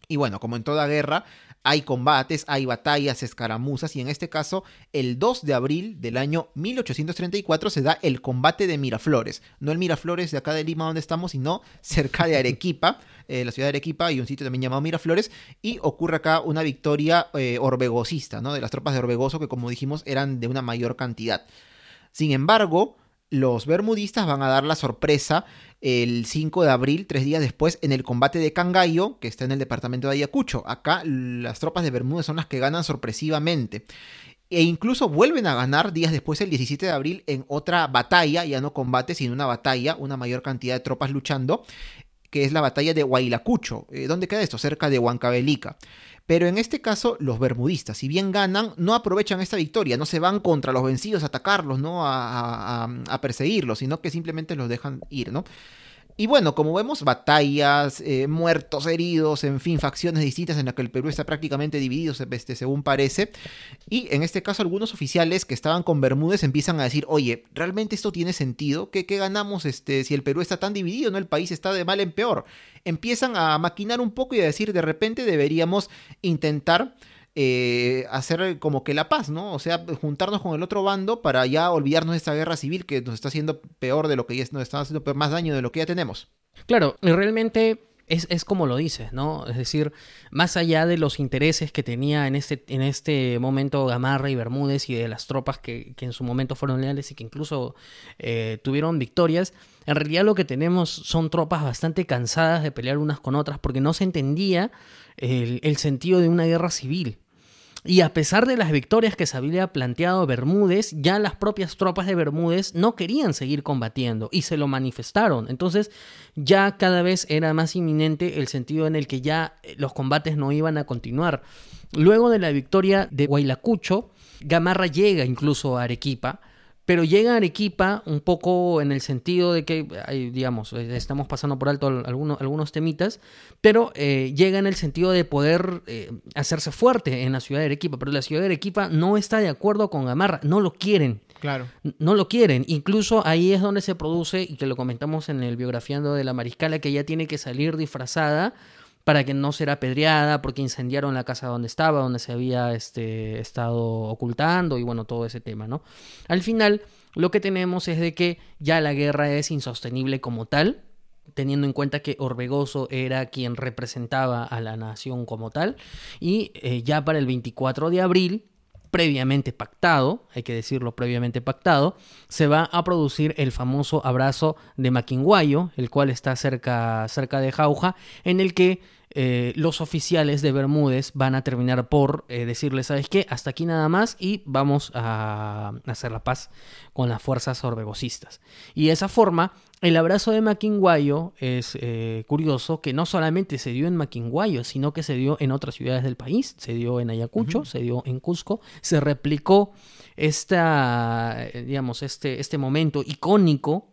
Y bueno, como en toda guerra, hay combates, hay batallas, escaramuzas, y en este caso, el 2 de abril del año 1834 se da el combate de Miraflores. No el Miraflores de acá de Lima donde estamos, sino cerca de Arequipa, *laughs* eh, la ciudad de Arequipa, y un sitio también llamado Miraflores, y ocurre acá una victoria eh, ¿no? De las tropas de Orbegoso, que como dijimos eran de una mayor cantidad. Sin embargo, los bermudistas van a dar la sorpresa el 5 de abril, tres días después, en el combate de Cangallo, que está en el departamento de Ayacucho. Acá las tropas de Bermúdez son las que ganan sorpresivamente. E incluso vuelven a ganar días después, el 17 de abril, en otra batalla, ya no combate, sino una batalla, una mayor cantidad de tropas luchando, que es la batalla de Huaylacucho. ¿Dónde queda esto? Cerca de Huancavelica. Pero en este caso, los bermudistas, si bien ganan, no aprovechan esta victoria, no se van contra los vencidos a atacarlos, ¿no? A, a, perseguirlos, sino que simplemente los dejan ir, ¿no? Y bueno, como vemos, batallas, eh, muertos, heridos, en fin, facciones distintas en las que el Perú está prácticamente dividido, este, según parece. Y en este caso, algunos oficiales que estaban con Bermúdez empiezan a decir, oye, ¿realmente esto tiene sentido? ¿Qué, qué ganamos este, si el Perú está tan dividido? ¿no? El país está de mal en peor. Empiezan a maquinar un poco y a decir, de repente deberíamos intentar eh, hacer como que la paz, ¿no? O sea, juntarnos con el otro bando para ya olvidarnos de esta guerra civil que nos está haciendo peor de lo que ya nos está haciendo más daño de lo que ya tenemos. Claro, y realmente es, es, como lo dices, ¿no? Es decir, más allá de los intereses que tenía en este, en este momento Gamarra y Bermúdez y de las tropas que, que en su momento fueron leales y que incluso eh, tuvieron victorias, en realidad lo que tenemos son tropas bastante cansadas de pelear unas con otras porque no se entendía el, sentido de una guerra civil. Y a pesar de las victorias que se había planteado Bermúdez, ya las propias tropas de Bermúdez no querían seguir combatiendo y se lo manifestaron. Entonces ya cada vez era más inminente el sentido en el que ya los combates no iban a continuar. Luego de la victoria de Huaylacucho, Gamarra llega incluso a Arequipa pero llega a Arequipa un poco en el sentido de que, digamos, eh, estamos pasando por alto algunos, algunos temitas, pero eh, llega en el sentido de poder eh, hacerse fuerte en la ciudad de Arequipa, pero la ciudad de Arequipa no está de acuerdo con Gamarra, no lo quieren. Claro. No lo quieren. Incluso ahí es donde se produce, y que lo comentamos en el biografiando de la Mariscala, que ella tiene que salir disfrazada para que no será apedreada porque incendiaron la casa donde estaba, donde se había este, estado ocultando y bueno, todo ese tema, ¿no? Al final, lo que tenemos es de que ya la guerra es insostenible como tal, teniendo en cuenta que Orbegoso era quien representaba a la nación como tal, y eh, ya para el 24 de abril, previamente pactado, hay que decirlo previamente pactado, se va a producir el famoso abrazo de Maquinguayo, el cual está cerca, cerca de Jauja, en el que eh, los oficiales de Bermúdez van a terminar por eh, decirle, ¿sabes qué? Hasta aquí nada más y vamos a hacer la paz con las fuerzas orbegosistas. Y de esa forma, el abrazo de Maquinguayo es eh, curioso que no solamente se dio en Maquinguayo, sino que se dio en otras ciudades del país, se dio en Ayacucho, uh -huh. se dio en Cusco, se replicó esta, digamos, este, este momento icónico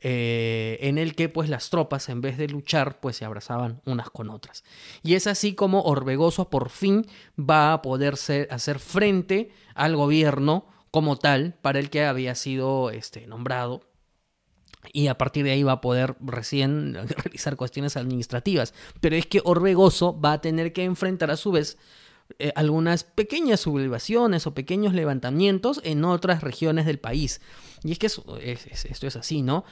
eh, en el que pues las tropas en vez de luchar pues se abrazaban unas con otras. Y es así como Orbegoso por fin va a poder hacer frente al gobierno como tal para el que había sido este, nombrado y a partir de ahí va a poder recién *laughs* realizar cuestiones administrativas. Pero es que Orbegoso va a tener que enfrentar a su vez eh, algunas pequeñas sublevaciones o pequeños levantamientos en otras regiones del país. Y es que esto es así, ¿no?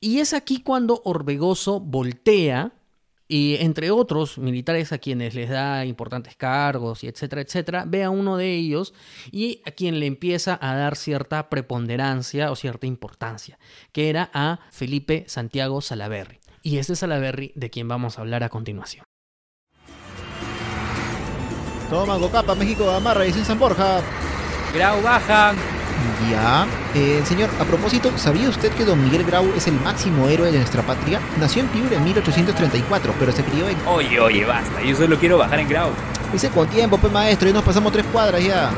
Y es aquí cuando Orbegoso voltea y entre otros militares a quienes les da importantes cargos y etcétera, etcétera, ve a uno de ellos y a quien le empieza a dar cierta preponderancia o cierta importancia, que era a Felipe Santiago Salaverry. Y este Salaverry de quien vamos a hablar a continuación. Toma, Gocapa, México, amarra y sin San Borja. Grau baja. Ya. Eh, señor, a propósito, ¿sabía usted que don Miguel Grau es el máximo héroe de nuestra patria? Nació en Piura en 1834, pero se crió en... Oye, oye, basta. Yo solo quiero bajar en Grau. Dice con tiempo, pues maestro, y nos pasamos tres cuadras ya.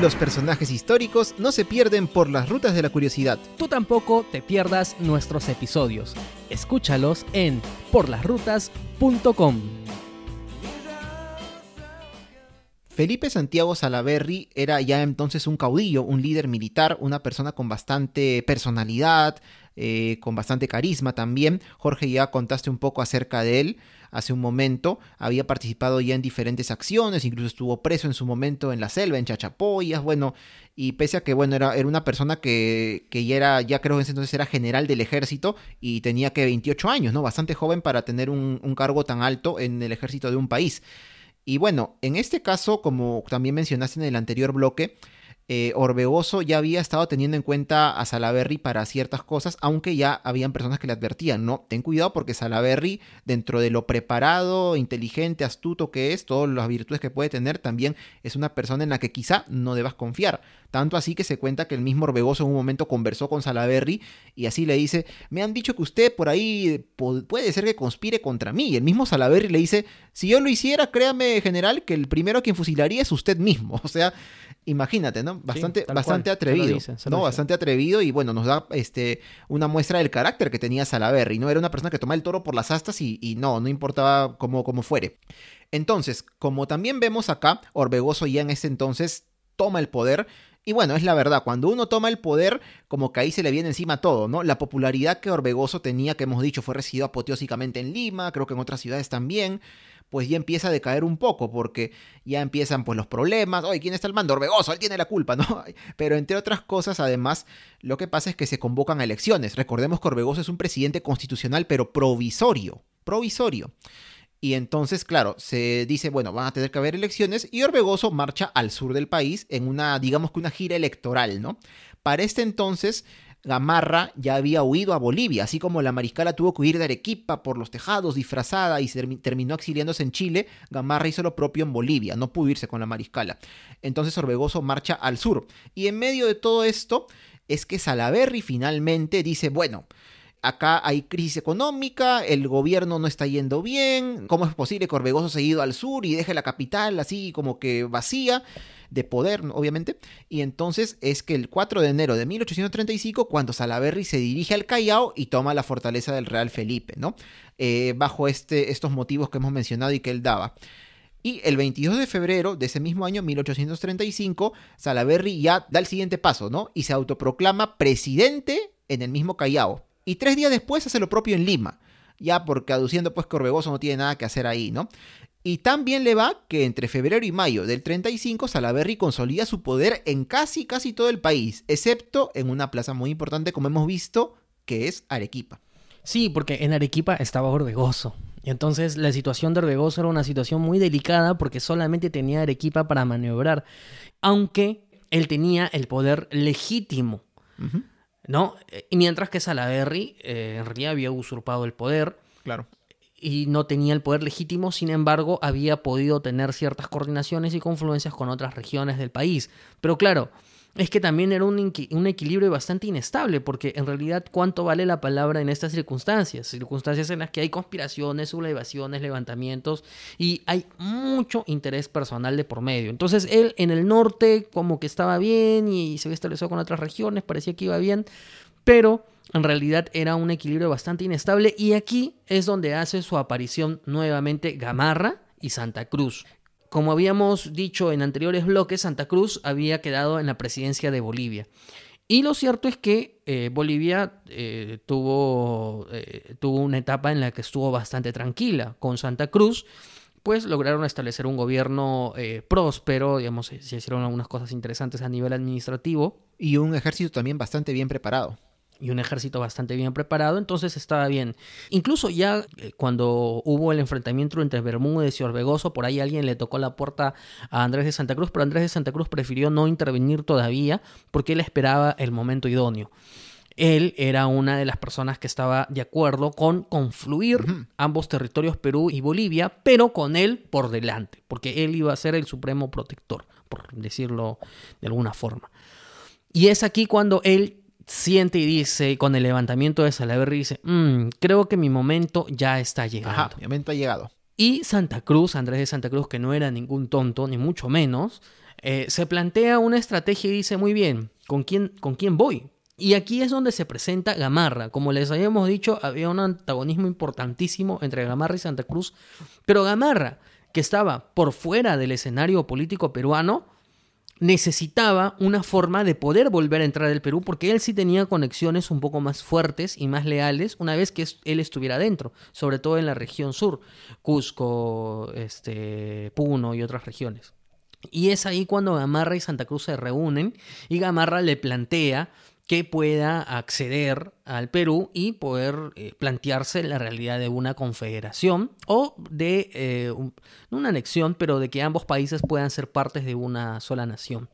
Los personajes históricos no se pierden por las rutas de la curiosidad. Tú tampoco te pierdas nuestros episodios. Escúchalos en porlasrutas.com. Felipe Santiago Salaverry era ya entonces un caudillo, un líder militar, una persona con bastante personalidad, eh, con bastante carisma también. Jorge ya contaste un poco acerca de él hace un momento. Había participado ya en diferentes acciones, incluso estuvo preso en su momento en la selva, en Chachapoyas, bueno, y pese a que, bueno, era, era una persona que, que ya era, ya creo que en ese entonces era general del ejército y tenía que 28 años, ¿no? Bastante joven para tener un, un cargo tan alto en el ejército de un país. Y bueno, en este caso, como también mencionaste en el anterior bloque, eh, Orbegoso ya había estado teniendo en cuenta a Salaberry para ciertas cosas, aunque ya habían personas que le advertían, no, ten cuidado porque Salaberry, dentro de lo preparado, inteligente, astuto que es, todas las virtudes que puede tener, también es una persona en la que quizá no debas confiar. Tanto así que se cuenta que el mismo Orbegoso en un momento conversó con Salaberry y así le dice, me han dicho que usted por ahí puede ser que conspire contra mí. Y el mismo Salaberry le dice, si yo lo hiciera, créame general, que el primero a quien fusilaría es usted mismo. *laughs* O sea, imagínate, ¿no? Bastante, bastante cual, atrevido. dice, ¿no? Bastante atrevido y bueno, nos da este, una muestra del carácter que tenía Salaberry, ¿no? Era una persona que tomaba el toro por las astas y, y no, no importaba cómo, cómo fuere. Entonces, como también vemos acá, Orbegoso ya en ese entonces toma el poder. Y bueno, es la verdad, cuando uno toma el poder, como que ahí se le viene encima todo, ¿no? La popularidad que Orbegoso tenía, que hemos dicho, fue recibido apoteósicamente en Lima, creo que en otras ciudades también, pues ya empieza a decaer un poco, porque ya empiezan pues los problemas, oye, ¿quién está al mando? Orbegoso, él tiene la culpa, ¿no? *laughs* Pero entre otras cosas, además, lo que pasa es que se convocan a elecciones. Recordemos que Orbegoso es un presidente constitucional, pero provisorio, provisorio. Y entonces, claro, se dice, bueno, van a tener que haber elecciones y Orbegoso marcha al sur del país en una, digamos que una gira electoral, ¿no? Para este entonces, Gamarra ya había huido a Bolivia, así como la mariscala tuvo que huir de Arequipa por los tejados disfrazada y terminó exiliándose en Chile, Gamarra hizo lo propio en Bolivia, no pudo irse con la mariscala. Entonces Orbegoso marcha al sur. Y en medio de todo esto es que Salaverry finalmente dice, bueno, acá hay crisis económica, el gobierno no está yendo bien, ¿cómo es posible que Orbegoso se haya ido al sur y deje la capital así como que vacía de poder, obviamente? Y entonces es que el 4 de enero de 1835, cuando Salaverry se dirige al Callao y toma la fortaleza del Real Felipe, ¿no? Eh, bajo este, estos motivos que hemos mencionado y que él daba. Y el 22 de febrero de ese mismo año, 1835, Salaverry ya da el siguiente paso, ¿no? Y se autoproclama presidente en el mismo Callao. Y tres días después hace lo propio en Lima, ya porque aduciendo pues que Orbegoso no tiene nada que hacer ahí, ¿no? Y tan bien le va que entre febrero y mayo del 35 Salaverry consolida su poder en casi casi todo el país, excepto en una plaza muy importante como hemos visto, que es Arequipa. Sí, porque en Arequipa estaba Orbegoso. Y entonces la situación de Orbegoso era una situación muy delicada porque solamente tenía Arequipa para maniobrar, aunque él tenía el poder legítimo, Ujú, ¿no? Y mientras que Salaverry eh, en realidad había usurpado el poder Claro. y no tenía el poder legítimo, sin embargo, había podido tener ciertas coordinaciones y confluencias con otras regiones del país. Pero claro, es que también era un, un equilibrio bastante inestable, porque en realidad, ¿cuánto vale la palabra en estas circunstancias? Circunstancias en las que hay conspiraciones, sublevaciones, levantamientos y hay mucho interés personal de por medio. Entonces, él en el norte como que estaba bien y se había establecido con otras regiones, parecía que iba bien, pero en realidad era un equilibrio bastante inestable y aquí es donde hace su aparición nuevamente Gamarra y Santa Cruz. Como habíamos dicho en anteriores bloques, Santa Cruz había quedado en la presidencia de Bolivia. Y lo cierto es que eh, Bolivia eh, tuvo, eh, tuvo una etapa en la que estuvo bastante tranquila con Santa Cruz, después lograron establecer un gobierno próspero, digamos, se hicieron algunas cosas interesantes a nivel administrativo Y un ejército también bastante bien preparado. Y un ejército bastante bien preparado, entonces estaba bien. Incluso ya eh, cuando hubo el enfrentamiento entre Bermúdez y Orbegoso, por ahí alguien le tocó la puerta a Andrés de Santa Cruz, pero Andrés de Santa Cruz prefirió no intervenir todavía porque él esperaba el momento idóneo. Él era una de las personas que estaba de acuerdo con confluir ambos territorios, Perú y Bolivia, pero con él por delante, porque él iba a ser el supremo protector, por decirlo de alguna forma. Y es aquí cuando él siente y dice, con el levantamiento de Salaverry, dice, "Mm, creo que mi momento ya está llegando. Ajá, mi momento ha llegado. Y Santa Cruz, Andrés de Santa Cruz, que no era ningún tonto, ni mucho menos, eh, se plantea una estrategia y dice, muy bien, ¿con quién, ¿con quién voy? Y aquí es donde se presenta Gamarra. Como les habíamos dicho, había un antagonismo importantísimo entre Gamarra y Santa Cruz. Pero Gamarra, que estaba por fuera del escenario político peruano, necesitaba una forma de poder volver a entrar al Perú porque él sí tenía conexiones un poco más fuertes y más leales una vez que él estuviera dentro, sobre todo en la región sur, Cusco, este, Puno y otras regiones. Y es ahí cuando Gamarra y Santa Cruz se reúnen y Gamarra le plantea que pueda acceder al Perú y poder eh, plantearse la realidad de una confederación o de eh, una anexión, pero de que ambos países puedan ser partes de una sola nación.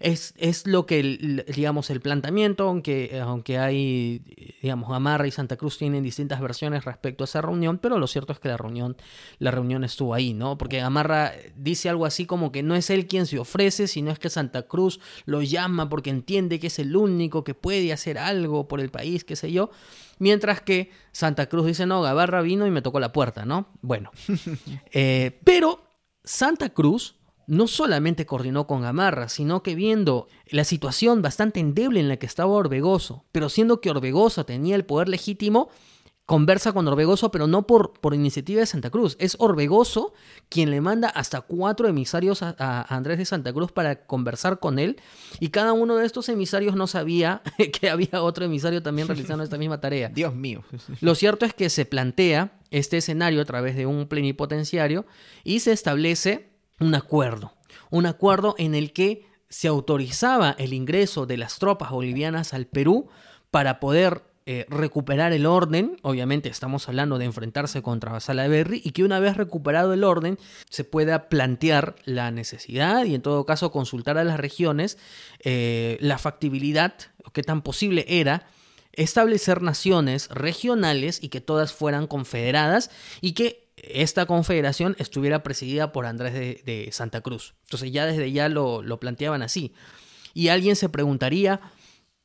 Es, es lo que, el- digamos, el planteamiento, aunque, aunque hay, digamos, Gamarra y Santa Cruz tienen distintas versiones respecto a esa reunión, pero lo cierto es que la reunión, la reunión estuvo ahí, ¿no? Porque Gamarra dice algo así como que no es él quien se ofrece, sino es que Santa Cruz lo llama porque entiende que es el único que puede hacer algo por el país, qué sé yo. Mientras que Santa Cruz dice, no, Gamarra vino y me tocó la puerta, ¿no? Bueno. *laughs* Eh, pero Santa Cruz no solamente coordinó con Gamarra, sino que viendo la situación bastante endeble en la que estaba Orbegoso, pero siendo que Orbegoso tenía el poder legítimo, conversa con Orbegoso, pero no por, por iniciativa de Santa Cruz. Es Orbegoso quien le manda hasta cuatro emisarios a, a Andrés de Santa Cruz para conversar con él, y cada uno de estos emisarios no sabía *laughs* que había otro emisario también realizando esta misma tarea. *laughs* Dios mío. Lo cierto es que se plantea este escenario a través de un plenipotenciario y se establece un acuerdo. Un acuerdo en el que se autorizaba el ingreso de las tropas bolivianas al Perú para poder eh, recuperar el orden. Obviamente estamos hablando de enfrentarse contra Salaverry y que una vez recuperado el orden se pueda plantear la necesidad y en todo caso consultar a las regiones eh, la factibilidad, o qué tan posible era establecer naciones regionales y que todas fueran confederadas y que esta confederación estuviera presidida por Andrés de, de Santa Cruz. Entonces ya desde ya lo, lo planteaban así. Y alguien se preguntaría,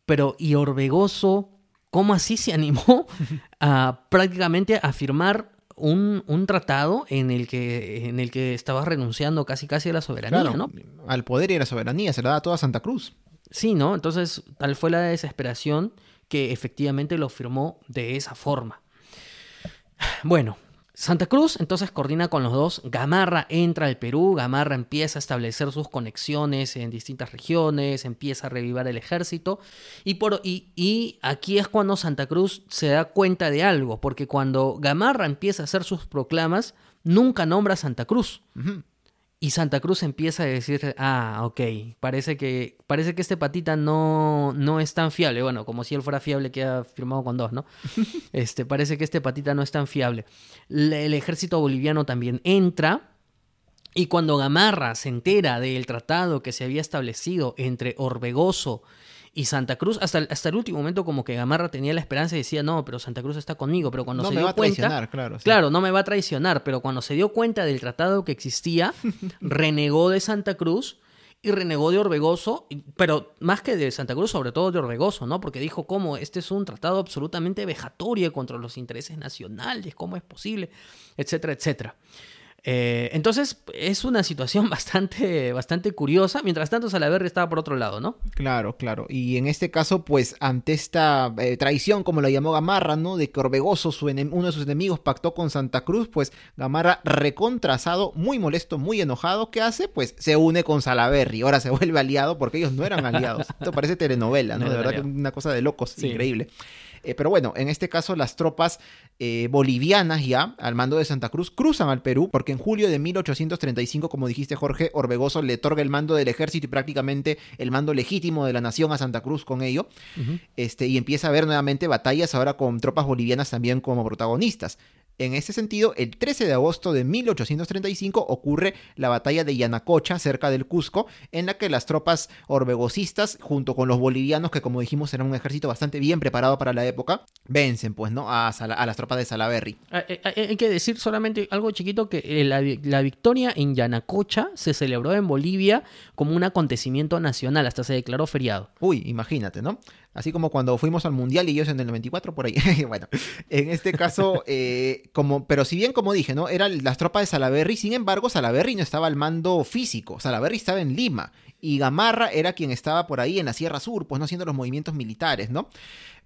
pero ¿y Orbegoso cómo así se animó *laughs* a prácticamente a firmar un, un tratado en el, que, en el que estaba renunciando casi casi a la soberanía, Claro, ¿no? al poder y a la soberanía, se la da toda Santa Cruz. Sí, ¿no? Entonces, tal fue la desesperación que efectivamente lo firmó de esa forma. *sighs* Bueno, Santa Cruz entonces coordina con los dos. Gamarra entra al Perú, Gamarra empieza a establecer sus conexiones en distintas regiones, empieza a revivar el ejército. Y, por, y, aquí es cuando Santa Cruz se da cuenta de algo, porque cuando Gamarra empieza a hacer sus proclamas, nunca nombra a Santa Cruz. Y Santa Cruz empieza a decir, ah, ok, parece que, parece que este patita no, no es tan fiable. Bueno, como si él fuera fiable que ha firmado con dos, ¿no? *laughs* Este, parece que este patita no es tan fiable. Le- el ejército boliviano también entra. Y cuando Gamarra se entera del tratado que se había establecido entre Orbegoso y Santa Cruz, hasta el, hasta el último momento como que Gamarra tenía la esperanza y decía, no, pero Santa Cruz está conmigo, pero cuando No se me dio va a cuenta, traicionar, claro. sí. Claro, no me va a traicionar, pero cuando se dio cuenta del tratado que existía, *laughs* renegó de Santa Cruz y renegó de Orbegoso, y- pero más que de Santa Cruz, sobre todo de Orbegoso, ¿no? Porque dijo, ¿cómo? Este es un tratado absolutamente vejatorio contra los intereses nacionales, ¿cómo es posible? Etcétera, etcétera. Eh, entonces, es una situación *laughs* bastante, bastante curiosa. Mientras tanto, Salaverry estaba por otro lado, ¿no? Claro, claro. Y en este caso, pues, ante esta eh, traición, como la llamó Gamarra, ¿no? De que Orbegoso, su uno de sus enemigos, pactó con Santa Cruz, pues Gamarra recontrasado, muy molesto, muy enojado, ¿qué hace? Pues se une con Salaverry. Ahora se vuelve aliado porque ellos no eran aliados. Esto parece telenovela, ¿no? No de verdad que una cosa de locos, Sí. increíble. Eh, pero bueno, en este caso las tropas eh, bolivianas ya, al mando de Santa Cruz, cruzan al Perú, porque en julio de 1835, como dijiste Jorge, Orbegoso le otorga el mando del ejército y prácticamente el mando legítimo de la nación a Santa Cruz con ello, este, y empieza a haber nuevamente batallas ahora con tropas bolivianas también como protagonistas. En ese sentido, el 13 de agosto de 1835 ocurre la batalla de Yanacocha, cerca del Cusco, en la que las tropas orbegosistas, junto con los bolivianos, que como dijimos eran un ejército bastante bien preparado para la época, vencen, pues, ¿no? A, las tropas de Salaberry. Ah, eh, eh, Hay que decir solamente algo chiquito que eh, la, la victoria en Yanacocha se celebró en Bolivia como un acontecimiento nacional, hasta se declaró feriado. Uy, imagínate, ¿no? Así como cuando fuimos al Mundial y ellos en el 94 por ahí. *laughs* bueno, en este caso, *laughs* eh, como, pero si bien como dije, ¿no? Eran las tropas de Salaberry, sin embargo, Salaberry no estaba al mando físico. Salaberry estaba en Lima y Gamarra era quien estaba por ahí en la Sierra Sur, pues no haciendo los movimientos militares, ¿no?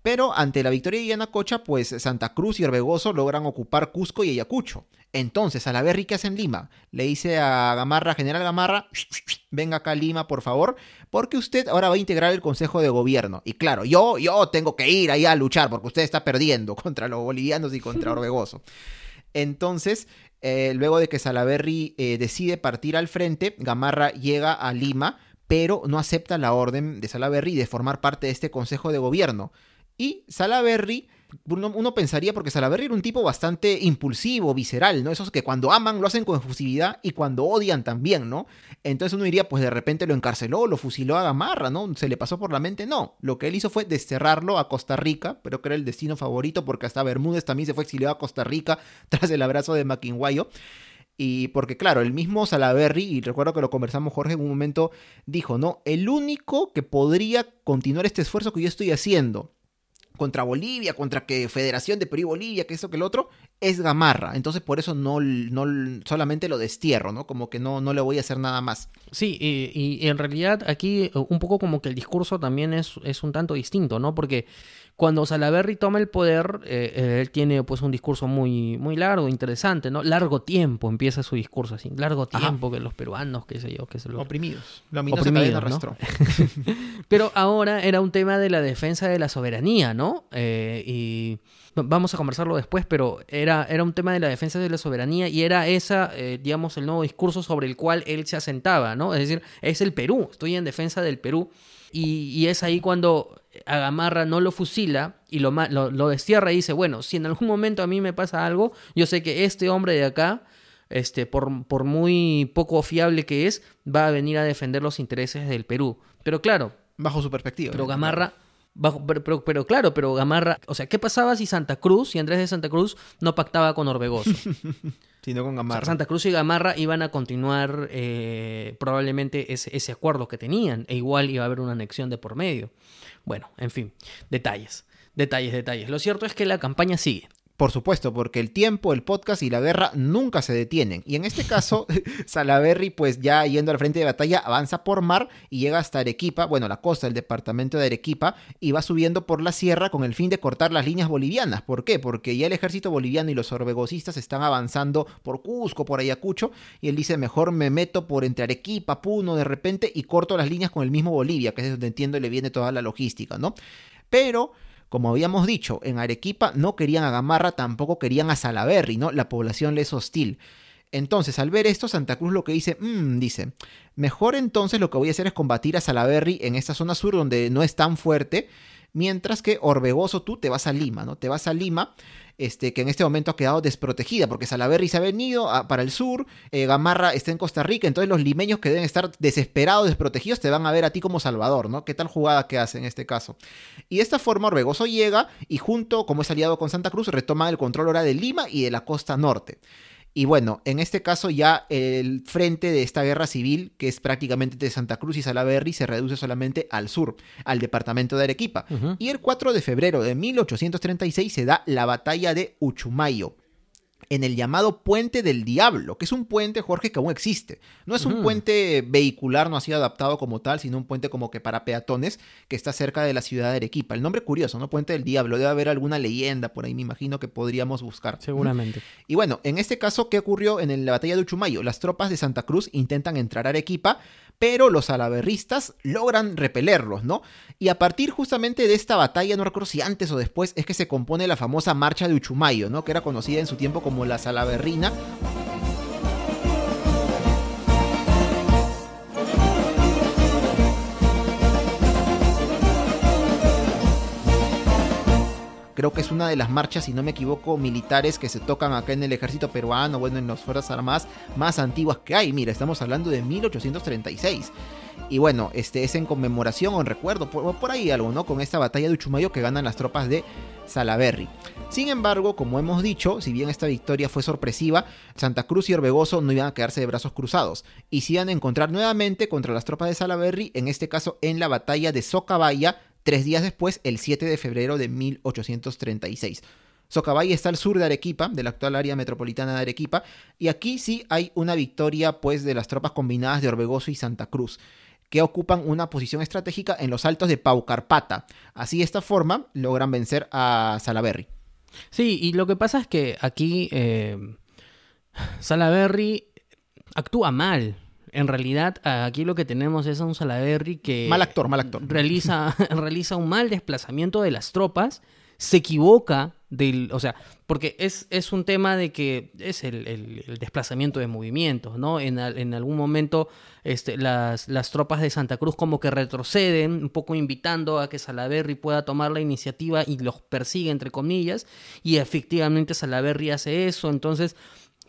Pero ante la victoria de Yanacocha, pues Santa Cruz y Orbegoso logran ocupar Cusco y Ayacucho. Entonces, Salaberry, ¿qué hace en Lima? Le dice a Gamarra, General Gamarra, venga acá a Lima, por favor, porque usted ahora va a integrar el Consejo de Gobierno. Y claro, yo, yo tengo que ir ahí a luchar, porque usted está perdiendo *laughs* contra los bolivianos y contra *laughs* Orbegoso. Entonces, eh, luego de que Salaberry eh, decide partir al frente, Gamarra llega a Lima, pero no acepta la orden de Salaberry de formar parte de este Consejo de Gobierno. Y Salaberry, uno, pensaría, porque Salaberry era un tipo bastante impulsivo, visceral, ¿no? Esos que cuando aman lo hacen con efusividad y cuando odian también, ¿no? Entonces uno diría, pues de repente lo encarceló, lo fusiló a Gamarra, ¿no? Se le pasó por la mente, no. Lo que él hizo fue desterrarlo a Costa Rica, pero que era el destino favorito, porque hasta Bermúdez también se fue exiliado a Costa Rica *laughs* tras el abrazo de Maquinguayo. Y porque, claro, el mismo Salaberry, y recuerdo que lo conversamos Jorge en un momento, dijo, ¿no? El único que podría continuar este esfuerzo que yo estoy haciendo contra Bolivia, contra que Federación de Perú y Bolivia, que eso, que el otro, es Gamarra. Entonces por eso no, no solamente lo destierro, ¿no? Como que no, no le voy a hacer nada más. Sí, y, y en realidad aquí eh, un poco como que el discurso también es, es un tanto distinto, ¿no? Porque cuando Salaverry toma el poder, eh, eh, él tiene pues un discurso muy, muy largo, interesante, ¿no? Largo tiempo empieza su discurso así, largo Ajá. tiempo que los peruanos, qué sé yo, qué sé lo Oprimidos. Ominosa Oprimidos, ¿no? *laughs* Pero ahora era un tema de la defensa de la soberanía, ¿no? Eh, y vamos a conversarlo después, pero era, era un tema de la defensa de la soberanía y era esa, eh, digamos, el nuevo discurso sobre el cual él se asentaba, ¿no? Es decir, es el Perú, estoy en defensa del Perú. Y, y es ahí cuando a Gamarra no lo fusila y lo, lo, lo destierra y dice, bueno, si en algún momento a mí me pasa algo, yo sé que este hombre de acá este, por, por muy poco fiable que es, va a venir a defender los intereses del Perú. Pero claro, Bajo su perspectiva. pero. Gamarra, bajo, pero, pero- pero claro, pero Gamarra, o sea, ¿qué pasaba si Santa Cruz y Andrés de Santa Cruz no pactaba con Orbegoso? Sino *laughs* con O sea, Gamarra. Santa Cruz y Gamarra iban a continuar eh, probablemente ese, ese acuerdo que tenían, e igual iba a haber una anexión de por medio. Bueno, en fin, detalles, detalles, detalles. Lo cierto es que la campaña sigue. Por supuesto, porque el tiempo, el podcast y la guerra nunca se detienen. Y en este caso, *laughs* Salaberry, pues ya yendo al frente de batalla, avanza por mar y llega hasta Arequipa, bueno, la costa del departamento de Arequipa, y va subiendo por la sierra con el fin de cortar las líneas bolivianas. ¿Por qué? Porque ya el ejército boliviano y los orbegosistas están avanzando por Cusco, por Ayacucho, y él dice, mejor me meto por entre Arequipa, Puno, de repente, y corto las líneas con el mismo Bolivia, que es donde entiendo le viene toda la logística, ¿no? Pero como habíamos dicho, en Arequipa no querían a Gamarra, tampoco querían a Salaberry, ¿no? La población les es hostil. Entonces, al ver esto, Santa Cruz lo que dice, "Mm", dice, mejor entonces lo que voy a hacer es combatir a Salaberry en esta zona sur donde no es tan fuerte, mientras que Orbegoso tú te vas a Lima, ¿no? Te vas a Lima, este, que en este momento ha quedado desprotegida, porque Salaberry se ha venido para el sur, eh, Gamarra está en Costa Rica, entonces los limeños que deben estar desesperados, desprotegidos, te van a ver a ti como Salvador, ¿no? ¿Qué tal jugada que hace en este caso? Y de esta forma Orbegoso llega y junto, como es aliado con Santa Cruz, retoma el control ahora de Lima y de la costa norte. Y bueno, en este caso ya el frente de esta guerra civil, que es prácticamente de Santa Cruz y Salaberry, se reduce solamente al sur, al departamento de Arequipa. Y el 4 de febrero de 1836 se da la batalla de Uchumayo, en el llamado Puente del Diablo, que es un puente, Jorge, que aún existe. No es un puente vehicular, no ha sido adaptado como tal, sino un puente como que para peatones, que está cerca de la ciudad de Arequipa. El nombre curioso, ¿no? Puente del Diablo. Debe haber alguna leyenda por ahí, me imagino que podríamos buscar. Seguramente. Y bueno, en este caso, ¿qué ocurrió en la batalla de Uchumayo? Las tropas de Santa Cruz intentan entrar a Arequipa, pero los salaberristas logran repelerlos, ¿no? Y a partir justamente de esta batalla, no recuerdo si antes o después, es que se compone la famosa marcha de Uchumayo, ¿no? Que era conocida en su tiempo como la Salaberrina. Creo que es una de las marchas, si no me equivoco, militares que se tocan acá en el ejército peruano, bueno, en las Fuerzas Armadas más antiguas que hay. Mira, estamos hablando de 1836. Y bueno, este es en conmemoración o en recuerdo, por, ahí algo, ¿no? Con esta batalla de Uchumayo que ganan las tropas de Salaberry. Sin embargo, como hemos dicho, si bien esta victoria fue sorpresiva, Santa Cruz y Orbegoso no iban a quedarse de brazos cruzados y se iban a encontrar nuevamente contra las tropas de Salaberry, en este caso en la batalla de Socabaya, tres días después, el 7 de febrero de 1836. Socabay está al sur de Arequipa, de la actual área metropolitana de Arequipa, y aquí sí hay una victoria pues de las tropas combinadas de Orbegoso y Santa Cruz, que ocupan una posición estratégica en los altos de Paucarpata. Así de esta forma logran vencer a Salaberry. Sí, y lo que pasa es que aquí eh, Salaberry actúa mal. En realidad, aquí lo que tenemos es a un Salaberry que... Mal actor, mal actor. Realiza, *laughs* realiza un mal desplazamiento de las tropas, se equivoca del... O sea, porque es, es un tema de que es el, el- el desplazamiento de movimientos, ¿no? En, al- en algún momento este, las, las tropas de Santa Cruz como que retroceden, un poco invitando a que Salaberry pueda tomar la iniciativa y los persigue, entre comillas, y efectivamente Salaberry hace eso, entonces...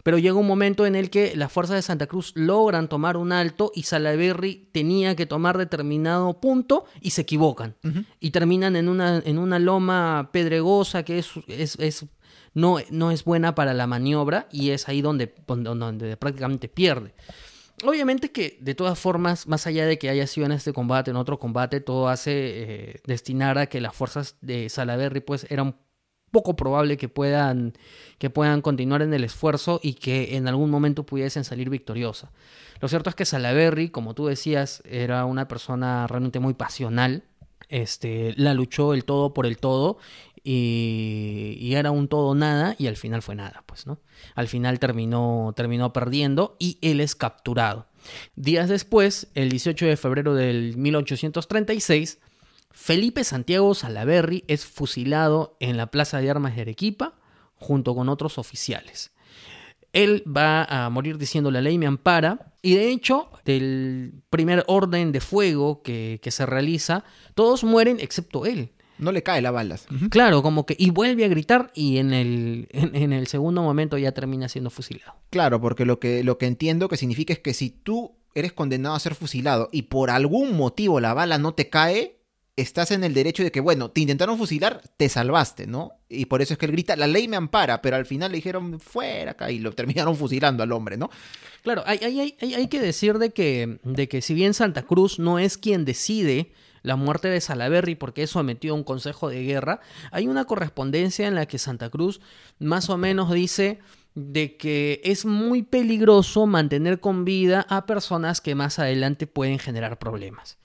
Pero llega un momento en el que las fuerzas de Santa Cruz logran tomar un alto y Salaberry tenía que tomar determinado punto y se equivocan. Y terminan en una, en una loma pedregosa que es, es, es- no, no es buena para la maniobra y es ahí donde, donde, donde prácticamente pierde. Obviamente que de todas formas, más allá de que haya sido en este combate, en otro combate, todo hace eh, destinar a que las fuerzas de Salaberry pues eran poco probable que puedan, que puedan continuar en el esfuerzo y que en algún momento pudiesen salir victoriosa. Lo cierto es que Salaberry, como tú decías, era una persona realmente muy pasional. Este, la luchó el todo por el todo y, y era un todo nada y al final fue nada, pues, ¿no? Al final terminó, terminó perdiendo y él es capturado. Días después, el 18 de febrero del 1836, Felipe Santiago Salaberry es fusilado en la Plaza de Armas de Arequipa junto con otros oficiales. Él va a morir diciendo la ley me ampara y de hecho del primer orden de fuego que, que se realiza, todos mueren excepto él. No le cae la balas. Claro, como que y vuelve a gritar y en el, en, en el segundo momento ya termina siendo fusilado. Claro, porque lo que, lo que entiendo que significa es que si tú eres condenado a ser fusilado y por algún motivo la bala no te cae, estás en el derecho de que, bueno, te intentaron fusilar, te salvaste, ¿no? Y por eso es que él grita, la ley me ampara, pero al final le dijeron, fuera acá, y lo terminaron *laughs* fusilando al hombre, ¿no? Claro, hay, hay, hay, hay- que decir de que, de que si bien Santa Cruz no es quien decide la muerte de Salaberry porque es sometido a un consejo de guerra, hay una correspondencia en la que Santa Cruz más o menos dice de que es muy peligroso mantener con vida a personas que más adelante pueden generar problemas.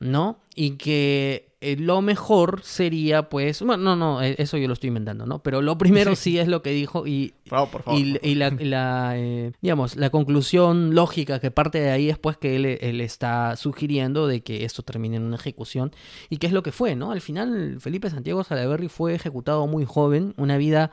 ¿No? Y que eh, lo mejor sería, pues, bueno, no, no, eh, eso yo lo estoy inventando, ¿no? Pero lo primero sí es lo que dijo y, Por favor, por favor. y, y la, y la, eh, digamos, la conclusión lógica que parte de ahí es pues que él, él está sugiriendo de que esto termine en una ejecución y que es lo que fue, ¿no? Al final Felipe Santiago Salaverry fue ejecutado muy joven, una vida...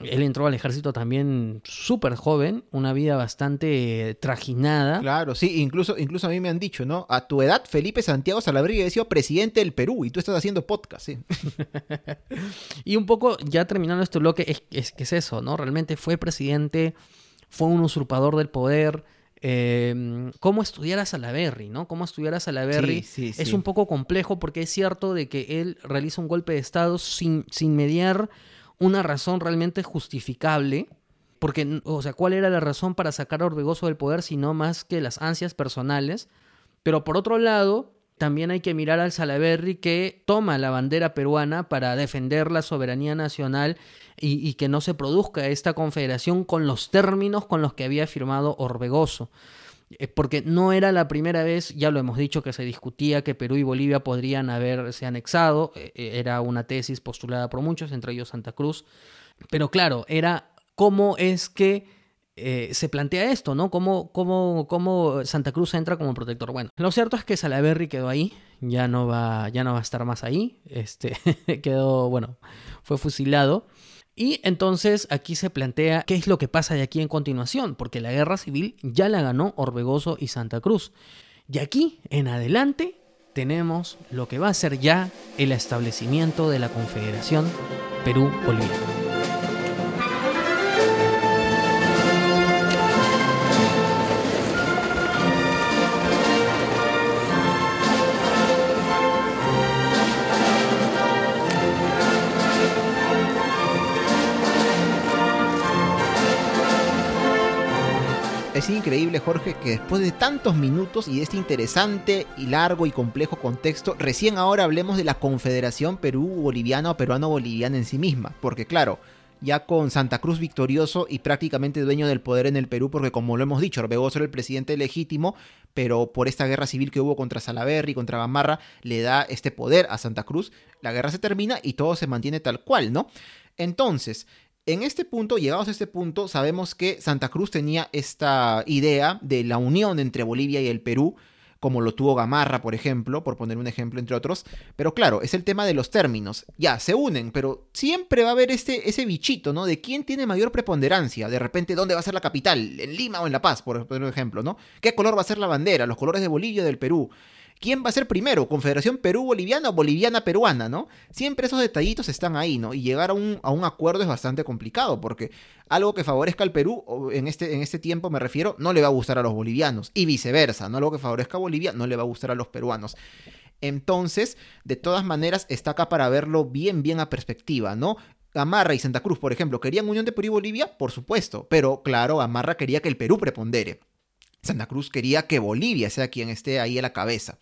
Él entró al ejército también súper joven, una vida bastante eh, trajinada. Claro, sí, incluso, incluso a mí me han dicho, ¿no? A tu edad, Felipe Santiago Salaverry ha sido presidente del Perú y tú estás haciendo podcast, sí. *laughs* Y un poco, ya terminando este bloque, es, es que es eso, ¿no? Realmente fue presidente, fue un usurpador del poder. eh, ¿Cómo estudiar a Salaverry, no? ¿Cómo estudiar a Salaverry? Sí, sí, Es sí. un poco complejo porque es cierto de que él realiza un golpe de Estado sin, sin mediar una razón realmente justificable. Porque, o sea, ¿cuál era la razón para sacar a Orbegoso del poder sino más que las ansias personales? Pero por otro lado, también hay que mirar al Salaverry que toma la bandera peruana para defender la soberanía nacional y, y que no se produzca esta confederación con los términos con los que había firmado Orbegoso. Porque no era la primera vez, ya lo hemos dicho, que se discutía que Perú y Bolivia podrían haberse anexado. eh, eh, Era una tesis postulada por muchos, entre ellos Santa Cruz. Pero claro, era cómo es que eh, se plantea esto, ¿no? ¿Cómo, cómo, cómo Santa Cruz entra como protector? Bueno, lo cierto es que Salaberry quedó ahí, ya no va, ya no va a estar más ahí, este, *laughs* quedó, bueno, fue fusilado. Y entonces aquí se plantea qué es lo que pasa de aquí en continuación, porque la guerra civil ya la ganó Orbegoso y Santa Cruz. Y aquí en adelante tenemos lo que va a ser ya el establecimiento de la Confederación Perú-Bolivia. Increíble, Jorge, que después de tantos minutos y de este interesante y largo y complejo contexto, recién ahora hablemos de la Confederación Perú-Boliviana o Peruano-Boliviana en sí misma. Porque claro, ya con Santa Cruz victorioso y prácticamente dueño del poder en el Perú, porque como lo hemos dicho, Orbegoso era el presidente legítimo, pero por esta guerra civil que hubo contra Salaverry, contra Gamarra, le da este poder a Santa Cruz, la guerra se termina y todo se mantiene tal cual, ¿no? Entonces, en este punto, llegados a este punto, sabemos que Santa Cruz tenía esta idea de la unión entre Bolivia y el Perú, como lo tuvo Gamarra, por ejemplo, por poner un ejemplo entre otros. Pero claro, es el tema de los términos. Ya, se unen, pero siempre va a haber este, ese bichito, ¿no? De quién tiene mayor preponderancia. De repente, ¿dónde va a ser la capital? ¿En Lima o en La Paz, por poner un ejemplo, ¿no? ¿Qué color va a ser la bandera? ¿Los colores de Bolivia y del Perú? ¿Quién va a ser primero? ¿Confederación Perú-Boliviana o Boliviana-Peruana, no? Siempre esos detallitos están ahí, ¿no? Y llegar a un, acuerdo es bastante complicado, porque algo que favorezca al Perú, en este, en este tiempo me refiero, no le va a gustar a los bolivianos, y viceversa, ¿no? Algo que favorezca a Bolivia no le va a gustar a los peruanos. Entonces, de todas maneras, está acá para verlo bien, bien a perspectiva, ¿no? Gamarra y Santa Cruz, por ejemplo, ¿querían unión de Perú y Bolivia? Por supuesto, pero claro, Gamarra quería que el Perú prepondere. Santa Cruz quería que Bolivia sea quien esté ahí a la cabeza.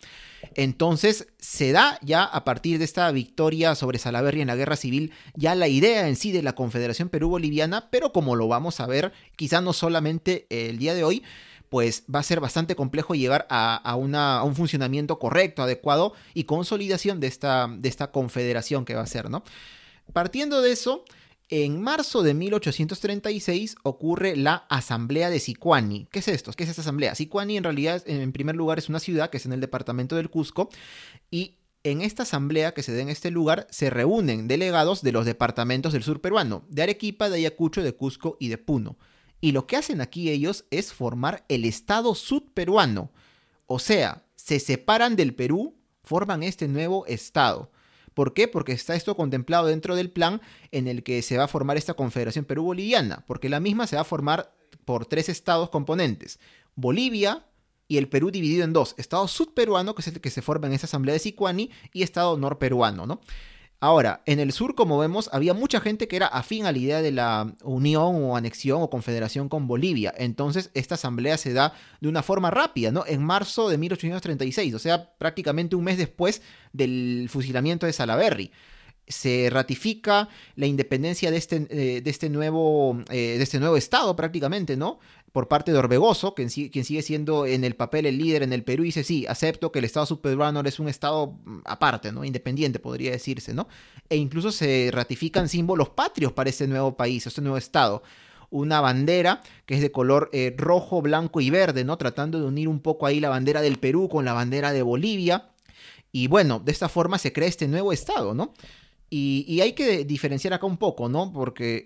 Entonces se da ya a partir de esta victoria sobre Salaverry en la guerra civil ya la idea en sí de la Confederación Perú-Boliviana, pero como lo vamos a ver quizá no solamente el día de hoy, pues va a ser bastante complejo llegar a, una, a un funcionamiento correcto, adecuado y consolidación de esta, de esta confederación que va a ser, ¿no? Partiendo de eso, en marzo de 1836 ocurre la Asamblea de Sicuani. ¿Qué es esto? ¿Qué es esta asamblea? Sicuani en realidad, en primer lugar, es una ciudad que es en el departamento del Cusco y en esta asamblea que se da en este lugar se reúnen delegados de los departamentos del sur peruano, de Arequipa, de Ayacucho, de Cusco y de Puno. Y lo que hacen aquí ellos es formar el Estado sudperuano. O sea, se separan del Perú, forman este nuevo Estado. ¿Por qué? Porque está esto contemplado dentro del plan en el que se va a formar esta Confederación Perú-Boliviana, porque la misma se va a formar por tres estados componentes. Bolivia, y el Perú dividido en dos, Estado sudperuano, que es el que se forma en esta asamblea de Sicuani, y Estado norperuano, ¿no? Ahora, en el sur, como vemos, había mucha gente que era afín a la idea de la unión o anexión o confederación con Bolivia. Entonces, esta asamblea se da de una forma rápida, ¿no? En marzo de 1836, o sea, prácticamente un mes después del fusilamiento de Salaberry se ratifica la independencia de este, eh, este, nuevo, eh, de este nuevo Estado prácticamente, ¿no? Por parte de Orbegoso, quien, sigue siendo en el papel el líder en el Perú, y dice, sí, acepto que el Estado subperuano es un Estado mm, aparte, ¿no? Independiente, podría decirse, ¿no? E incluso se ratifican símbolos patrios para este nuevo país, este nuevo Estado una bandera que es de color eh, rojo, blanco y verde, ¿no? Tratando de unir un poco ahí la bandera del Perú con la bandera de Bolivia. Y bueno, de esta forma se crea este nuevo Estado, ¿no? Y, hay que diferenciar acá un poco, ¿no? Porque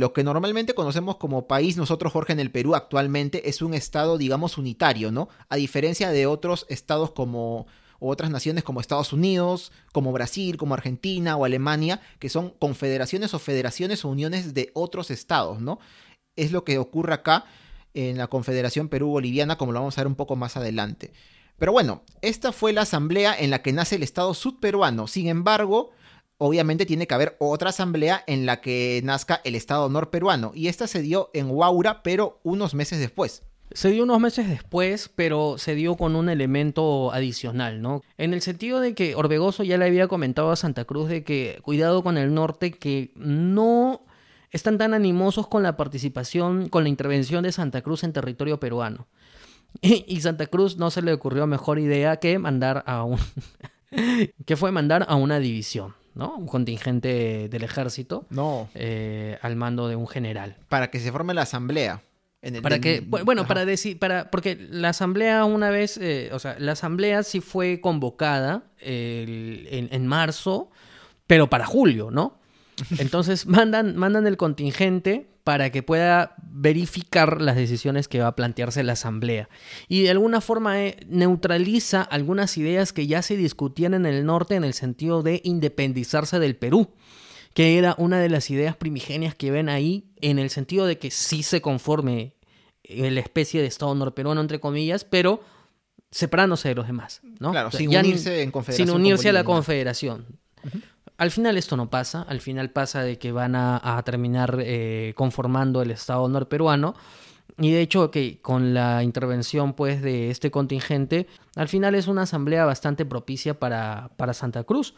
lo que normalmente conocemos como país, nosotros, Jorge, en el Perú actualmente es un estado, digamos, unitario, ¿no? A diferencia de otros estados como otras naciones como Estados Unidos, como Brasil, como Argentina o Alemania, que son confederaciones o federaciones o uniones de otros estados, ¿no? Es lo que ocurre acá en la Confederación Perú-Boliviana, como lo vamos a ver un poco más adelante. Pero bueno, esta fue la asamblea en la que nace el Estado sudperuano. Sin embargo, obviamente tiene que haber otra asamblea en la que nazca el Estado norperuano. Y esta se dio en Huaura, pero unos meses después. Se dio unos meses después, pero se dio con un elemento adicional, ¿no? En el sentido de que Orbegoso ya le había comentado a Santa Cruz de que cuidado con el norte, que no están tan animosos con la participación, con la intervención de Santa Cruz en territorio peruano. *laughs* Y, Santa Cruz no se le ocurrió mejor idea que mandar a un... *laughs* que fue mandar a una división. ¿No? Un contingente del ejército. No. Eh, al mando de un general. Para que se forme la asamblea. En el- Para que, en- bu- bueno, ajá. para decir, para, porque la asamblea una vez, eh, o sea, la asamblea sí fue convocada el- en, en marzo, pero para julio, ¿no? *laughs* Entonces mandan, mandan el contingente para que pueda verificar las decisiones que va a plantearse la asamblea. Y de alguna forma eh, neutraliza algunas ideas que ya se discutían en el norte en el sentido de independizarse del Perú que era una de las ideas primigenias que ven ahí, en el sentido de que sí se conforme eh, la especie de Estado norperuano, entre comillas, pero separándose de los demás, ¿no? Claro, O sea, sin unirse en confederación Sin unirse a la confederación. Al final esto no pasa, al final pasa de que van a, terminar eh, conformando el Estado norperuano. Y de hecho que con la intervención pues de este contingente, al final es una asamblea bastante propicia para, para Santa Cruz.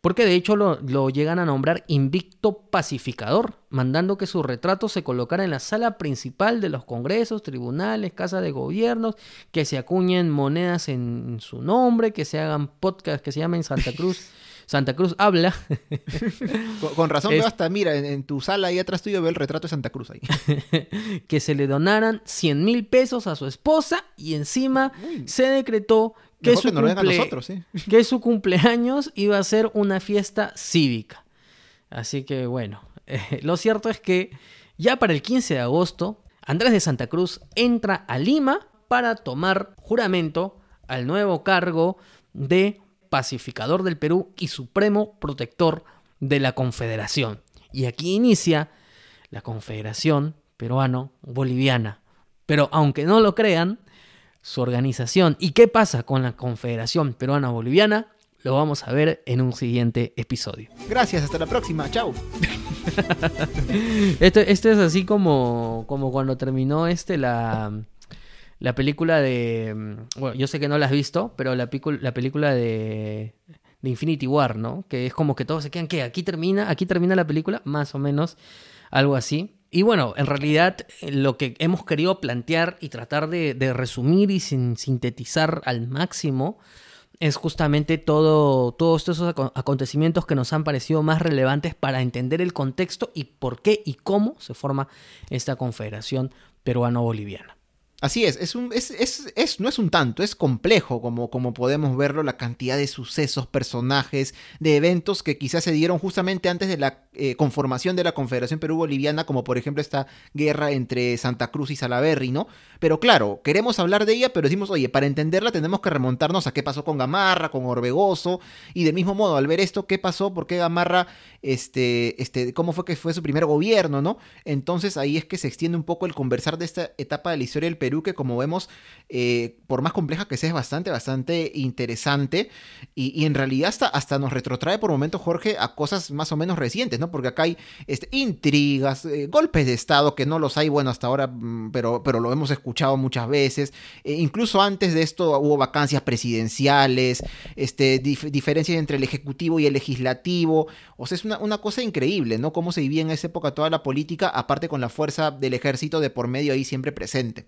Porque de hecho lo, lo llegan a nombrar invicto pacificador, mandando que su retrato se colocara en la sala principal de los congresos, tribunales, casas de gobiernos, que se acuñen monedas en su nombre, que se hagan podcasts que se llamen Santa Cruz. *laughs* Santa Cruz habla, *laughs* Con, con razón Es- veo hasta, mira, en, en tu sala ahí atrás tuyo veo el retrato de Santa Cruz ahí. *laughs* que se le donaran 100 mil pesos a su esposa y encima se decretó que su, que cumple- nosotros, *laughs* que su cumpleaños iba a ser una fiesta cívica. Así que bueno, eh, lo cierto es que ya para el 15 de agosto, Andrés de Santa Cruz entra a Lima para tomar juramento al nuevo cargo de pacificador del Perú y supremo protector de la Confederación. Y aquí inicia la Confederación Peruano-Boliviana. Pero aunque no lo crean, su organización y qué pasa con la Confederación Peruana-Boliviana lo vamos a ver en un siguiente episodio. Gracias, hasta la próxima. Chao. *laughs* Esto, esto es así como, como cuando terminó este la, la película de... mm, Bueno, yo sé que no la has visto, pero la, la película de, de Infinity War, ¿no? Que es como que todos se quedan, que Aquí termina, aquí termina la película, más o menos, algo así. Y bueno, en realidad eh, lo que hemos querido plantear y tratar de, resumir y sin- sintetizar al máximo es justamente todo, todos esos aco- acontecimientos que nos han parecido más relevantes para entender el contexto y por qué y cómo se forma esta confederación peruano-boliviana. Así es, es un, es, es, es- no es un tanto, es complejo como, como podemos verlo, la cantidad de sucesos, personajes, de eventos que quizás se dieron justamente antes de la eh, conformación de la Confederación Perú-Boliviana, como por ejemplo esta guerra entre Santa Cruz y Salaberry, ¿no? Pero claro, queremos hablar de ella, pero decimos, oye, para entenderla tenemos que remontarnos a qué pasó con Gamarra, con Orbegoso, y del mismo modo, al ver esto, qué pasó, por qué Gamarra, este, este, cómo fue que fue su primer gobierno, ¿no? Entonces ahí es que se extiende un poco el conversar de esta etapa de la historia del Perú, que como vemos, eh, por más compleja que sea, es bastante, bastante interesante, y, en realidad hasta, hasta nos retrotrae por momentos, Jorge, a cosas más o menos recientes, ¿no? Porque acá hay este, intrigas, eh, golpes de Estado, que no los hay, bueno, hasta ahora, mm, pero, pero lo hemos escuchado muchas veces. Eh, incluso antes de esto hubo vacancias presidenciales, este, dif- diferencias entre el Ejecutivo y el Legislativo. O sea, es una, una cosa increíble, ¿no? Cómo se vivía en esa época toda la política, aparte con la fuerza del ejército de por medio ahí siempre presente.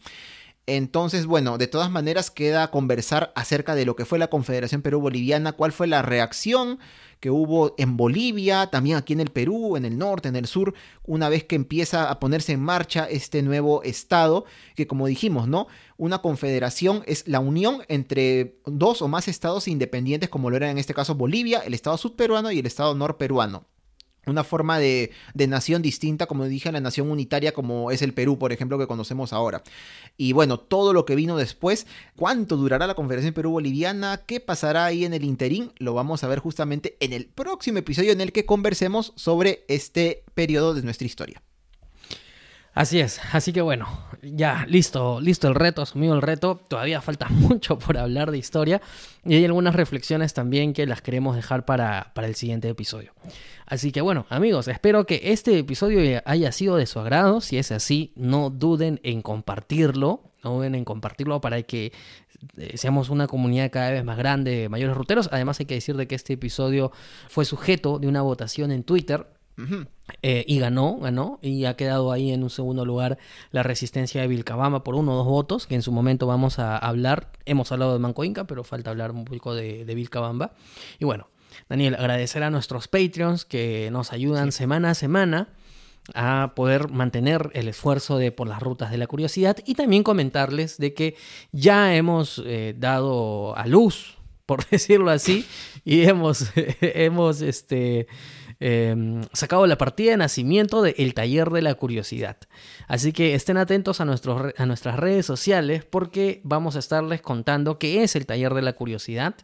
Entonces, bueno, de todas maneras queda conversar acerca de lo que fue la Confederación Perú-Boliviana, cuál fue la reacción que hubo en Bolivia, también aquí en el Perú, en el norte, en el sur, una vez que empieza a ponerse en marcha este nuevo estado, que como dijimos, ¿no? Una confederación es la unión entre dos o más estados independientes, como lo era en este caso Bolivia, el estado sudperuano y el estado norperuano una forma de, de, nación distinta, como dije, a la nación unitaria como es el Perú, por ejemplo, que conocemos ahora. Y bueno, todo lo que vino después, cuánto durará la Confederación Perú-Boliviana, qué pasará ahí en el interín, lo vamos a ver justamente en el próximo episodio en el que conversemos sobre este periodo de nuestra historia. Así es, así que bueno, ya listo, listo el reto, asumido el reto, todavía falta *laughs* mucho por hablar de historia y hay algunas reflexiones también que las queremos dejar para, para el siguiente episodio. Así que bueno, amigos, espero que este episodio haya sido de su agrado, si es así, no duden en compartirlo, no duden en compartirlo para que eh, seamos una comunidad cada vez más grande de mayores ruteros. Además hay que decir de que este episodio fue sujeto de una votación en Twitter eh, y ganó, ganó, y ha quedado ahí en un segundo lugar la resistencia de Vilcabamba por uno o dos votos, que en su momento vamos a hablar. Hemos hablado de Manco Inca, pero falta hablar un poco de, de Vilcabamba. Y bueno, Daniel, agradecer a nuestros Patreons que nos ayudan sí. semana a semana a poder mantener el esfuerzo de por las rutas de la curiosidad y también comentarles de que ya hemos eh, dado a luz, por *laughs* decirlo así, y hemos, *laughs* hemos este, eh, sacado la partida de nacimiento del El Taller de la Curiosidad. Así que estén atentos a, nuestros, a nuestras redes sociales porque vamos a estarles contando qué es el Taller de la Curiosidad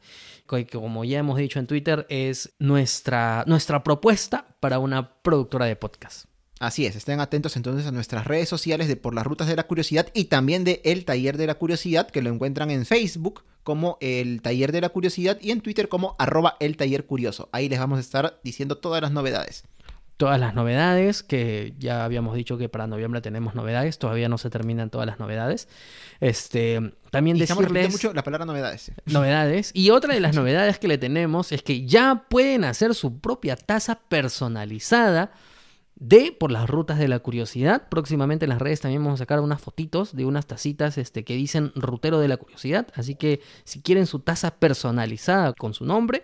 que como ya hemos dicho en Twitter es nuestra, nuestra propuesta para una productora de podcast. Así es, estén atentos entonces a nuestras redes sociales de Por las Rutas de la Curiosidad y también de El Taller de la Curiosidad, que lo encuentran en Facebook como El Taller de la Curiosidad y en Twitter como arroba El Taller Curioso. Ahí les vamos a estar diciendo todas las novedades. Todas las novedades, que ya habíamos dicho que para noviembre tenemos novedades, todavía no se terminan todas las novedades. Este, también Y decirles... mucho la palabra novedades. Novedades. Y otra de las *laughs* novedades que le tenemos es que ya pueden hacer su propia taza personalizada de por las rutas de la curiosidad. Próximamente en las redes también vamos a sacar unas fotitos de unas tacitas este, que dicen rutero de la curiosidad. Así que si quieren su taza personalizada con su nombre,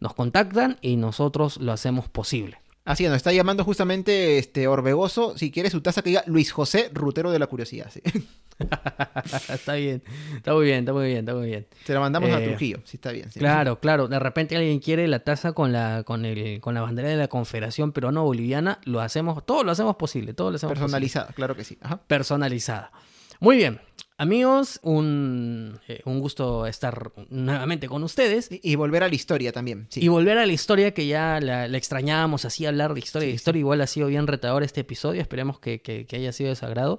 nos contactan y nosotros lo hacemos posible. Así que nos está llamando justamente este Orbegoso. Si quiere su taza que diga Luis José, Rutero de la Curiosidad. sí. *laughs* *laughs* está bien, está muy bien, está muy bien, está muy bien. Se la mandamos a Eh, Trujillo. Sí, está bien. sí. Claro, claro. De repente alguien quiere la taza con la, con el, con la bandera de la Confederación Peruano Boliviana, lo hacemos, todo lo hacemos posible, todo lo hacemos posible. Personalizada, claro que sí. Ajá. personalizada. Muy bien, amigos, un, eh, un gusto estar nuevamente con ustedes Y, y volver a la historia también. Sí. y volver a la historia que ya la, la extrañábamos, así hablar de historia. de historia igual ha sido bien retador este episodio, esperemos que, que- que haya sido de su agrado.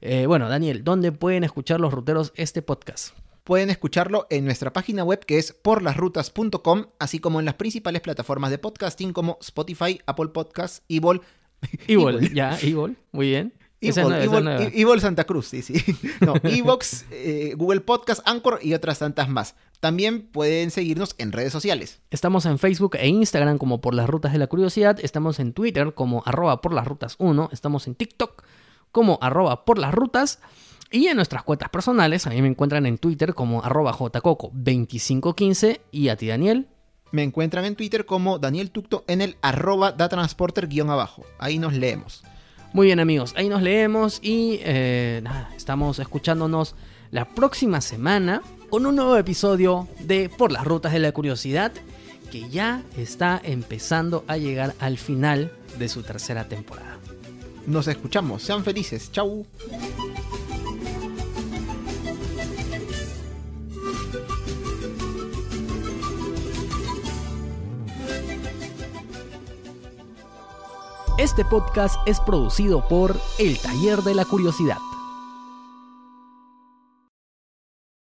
Eh, bueno, Daniel, ¿dónde pueden escuchar los ruteros este podcast? Pueden escucharlo en nuestra página web que es porlasrutas.com, así como en las principales plataformas de podcasting como Spotify, Apple Podcasts, Evil, *laughs* Evil. ya, Evil, muy bien. Evil. E- Evil Santa Cruz, sí, sí. *laughs* No, Evox, eh, Google Podcast, Anchor y otras tantas más. También pueden seguirnos en redes sociales. Estamos en Facebook e Instagram como por las rutas de la curiosidad. Estamos en Twitter como arroba por las rutas 1. Estamos en TikTok como arroba por las rutas. Y en nuestras cuentas personales, a mí me encuentran en Twitter como arroba jcoco2515 y a ti Daniel. Me encuentran en Twitter como Daniel Tucto en el arroba datransporter guion abajo. Ahí nos leemos. Muy bien amigos, ahí nos leemos y eh, nada, estamos escuchándonos la próxima semana con un nuevo episodio de Por las Rutas de la Curiosidad que ya está empezando a llegar al final de su tercera temporada. Nos escuchamos. Sean felices. Chau. Este podcast es producido por El Taller de la Curiosidad.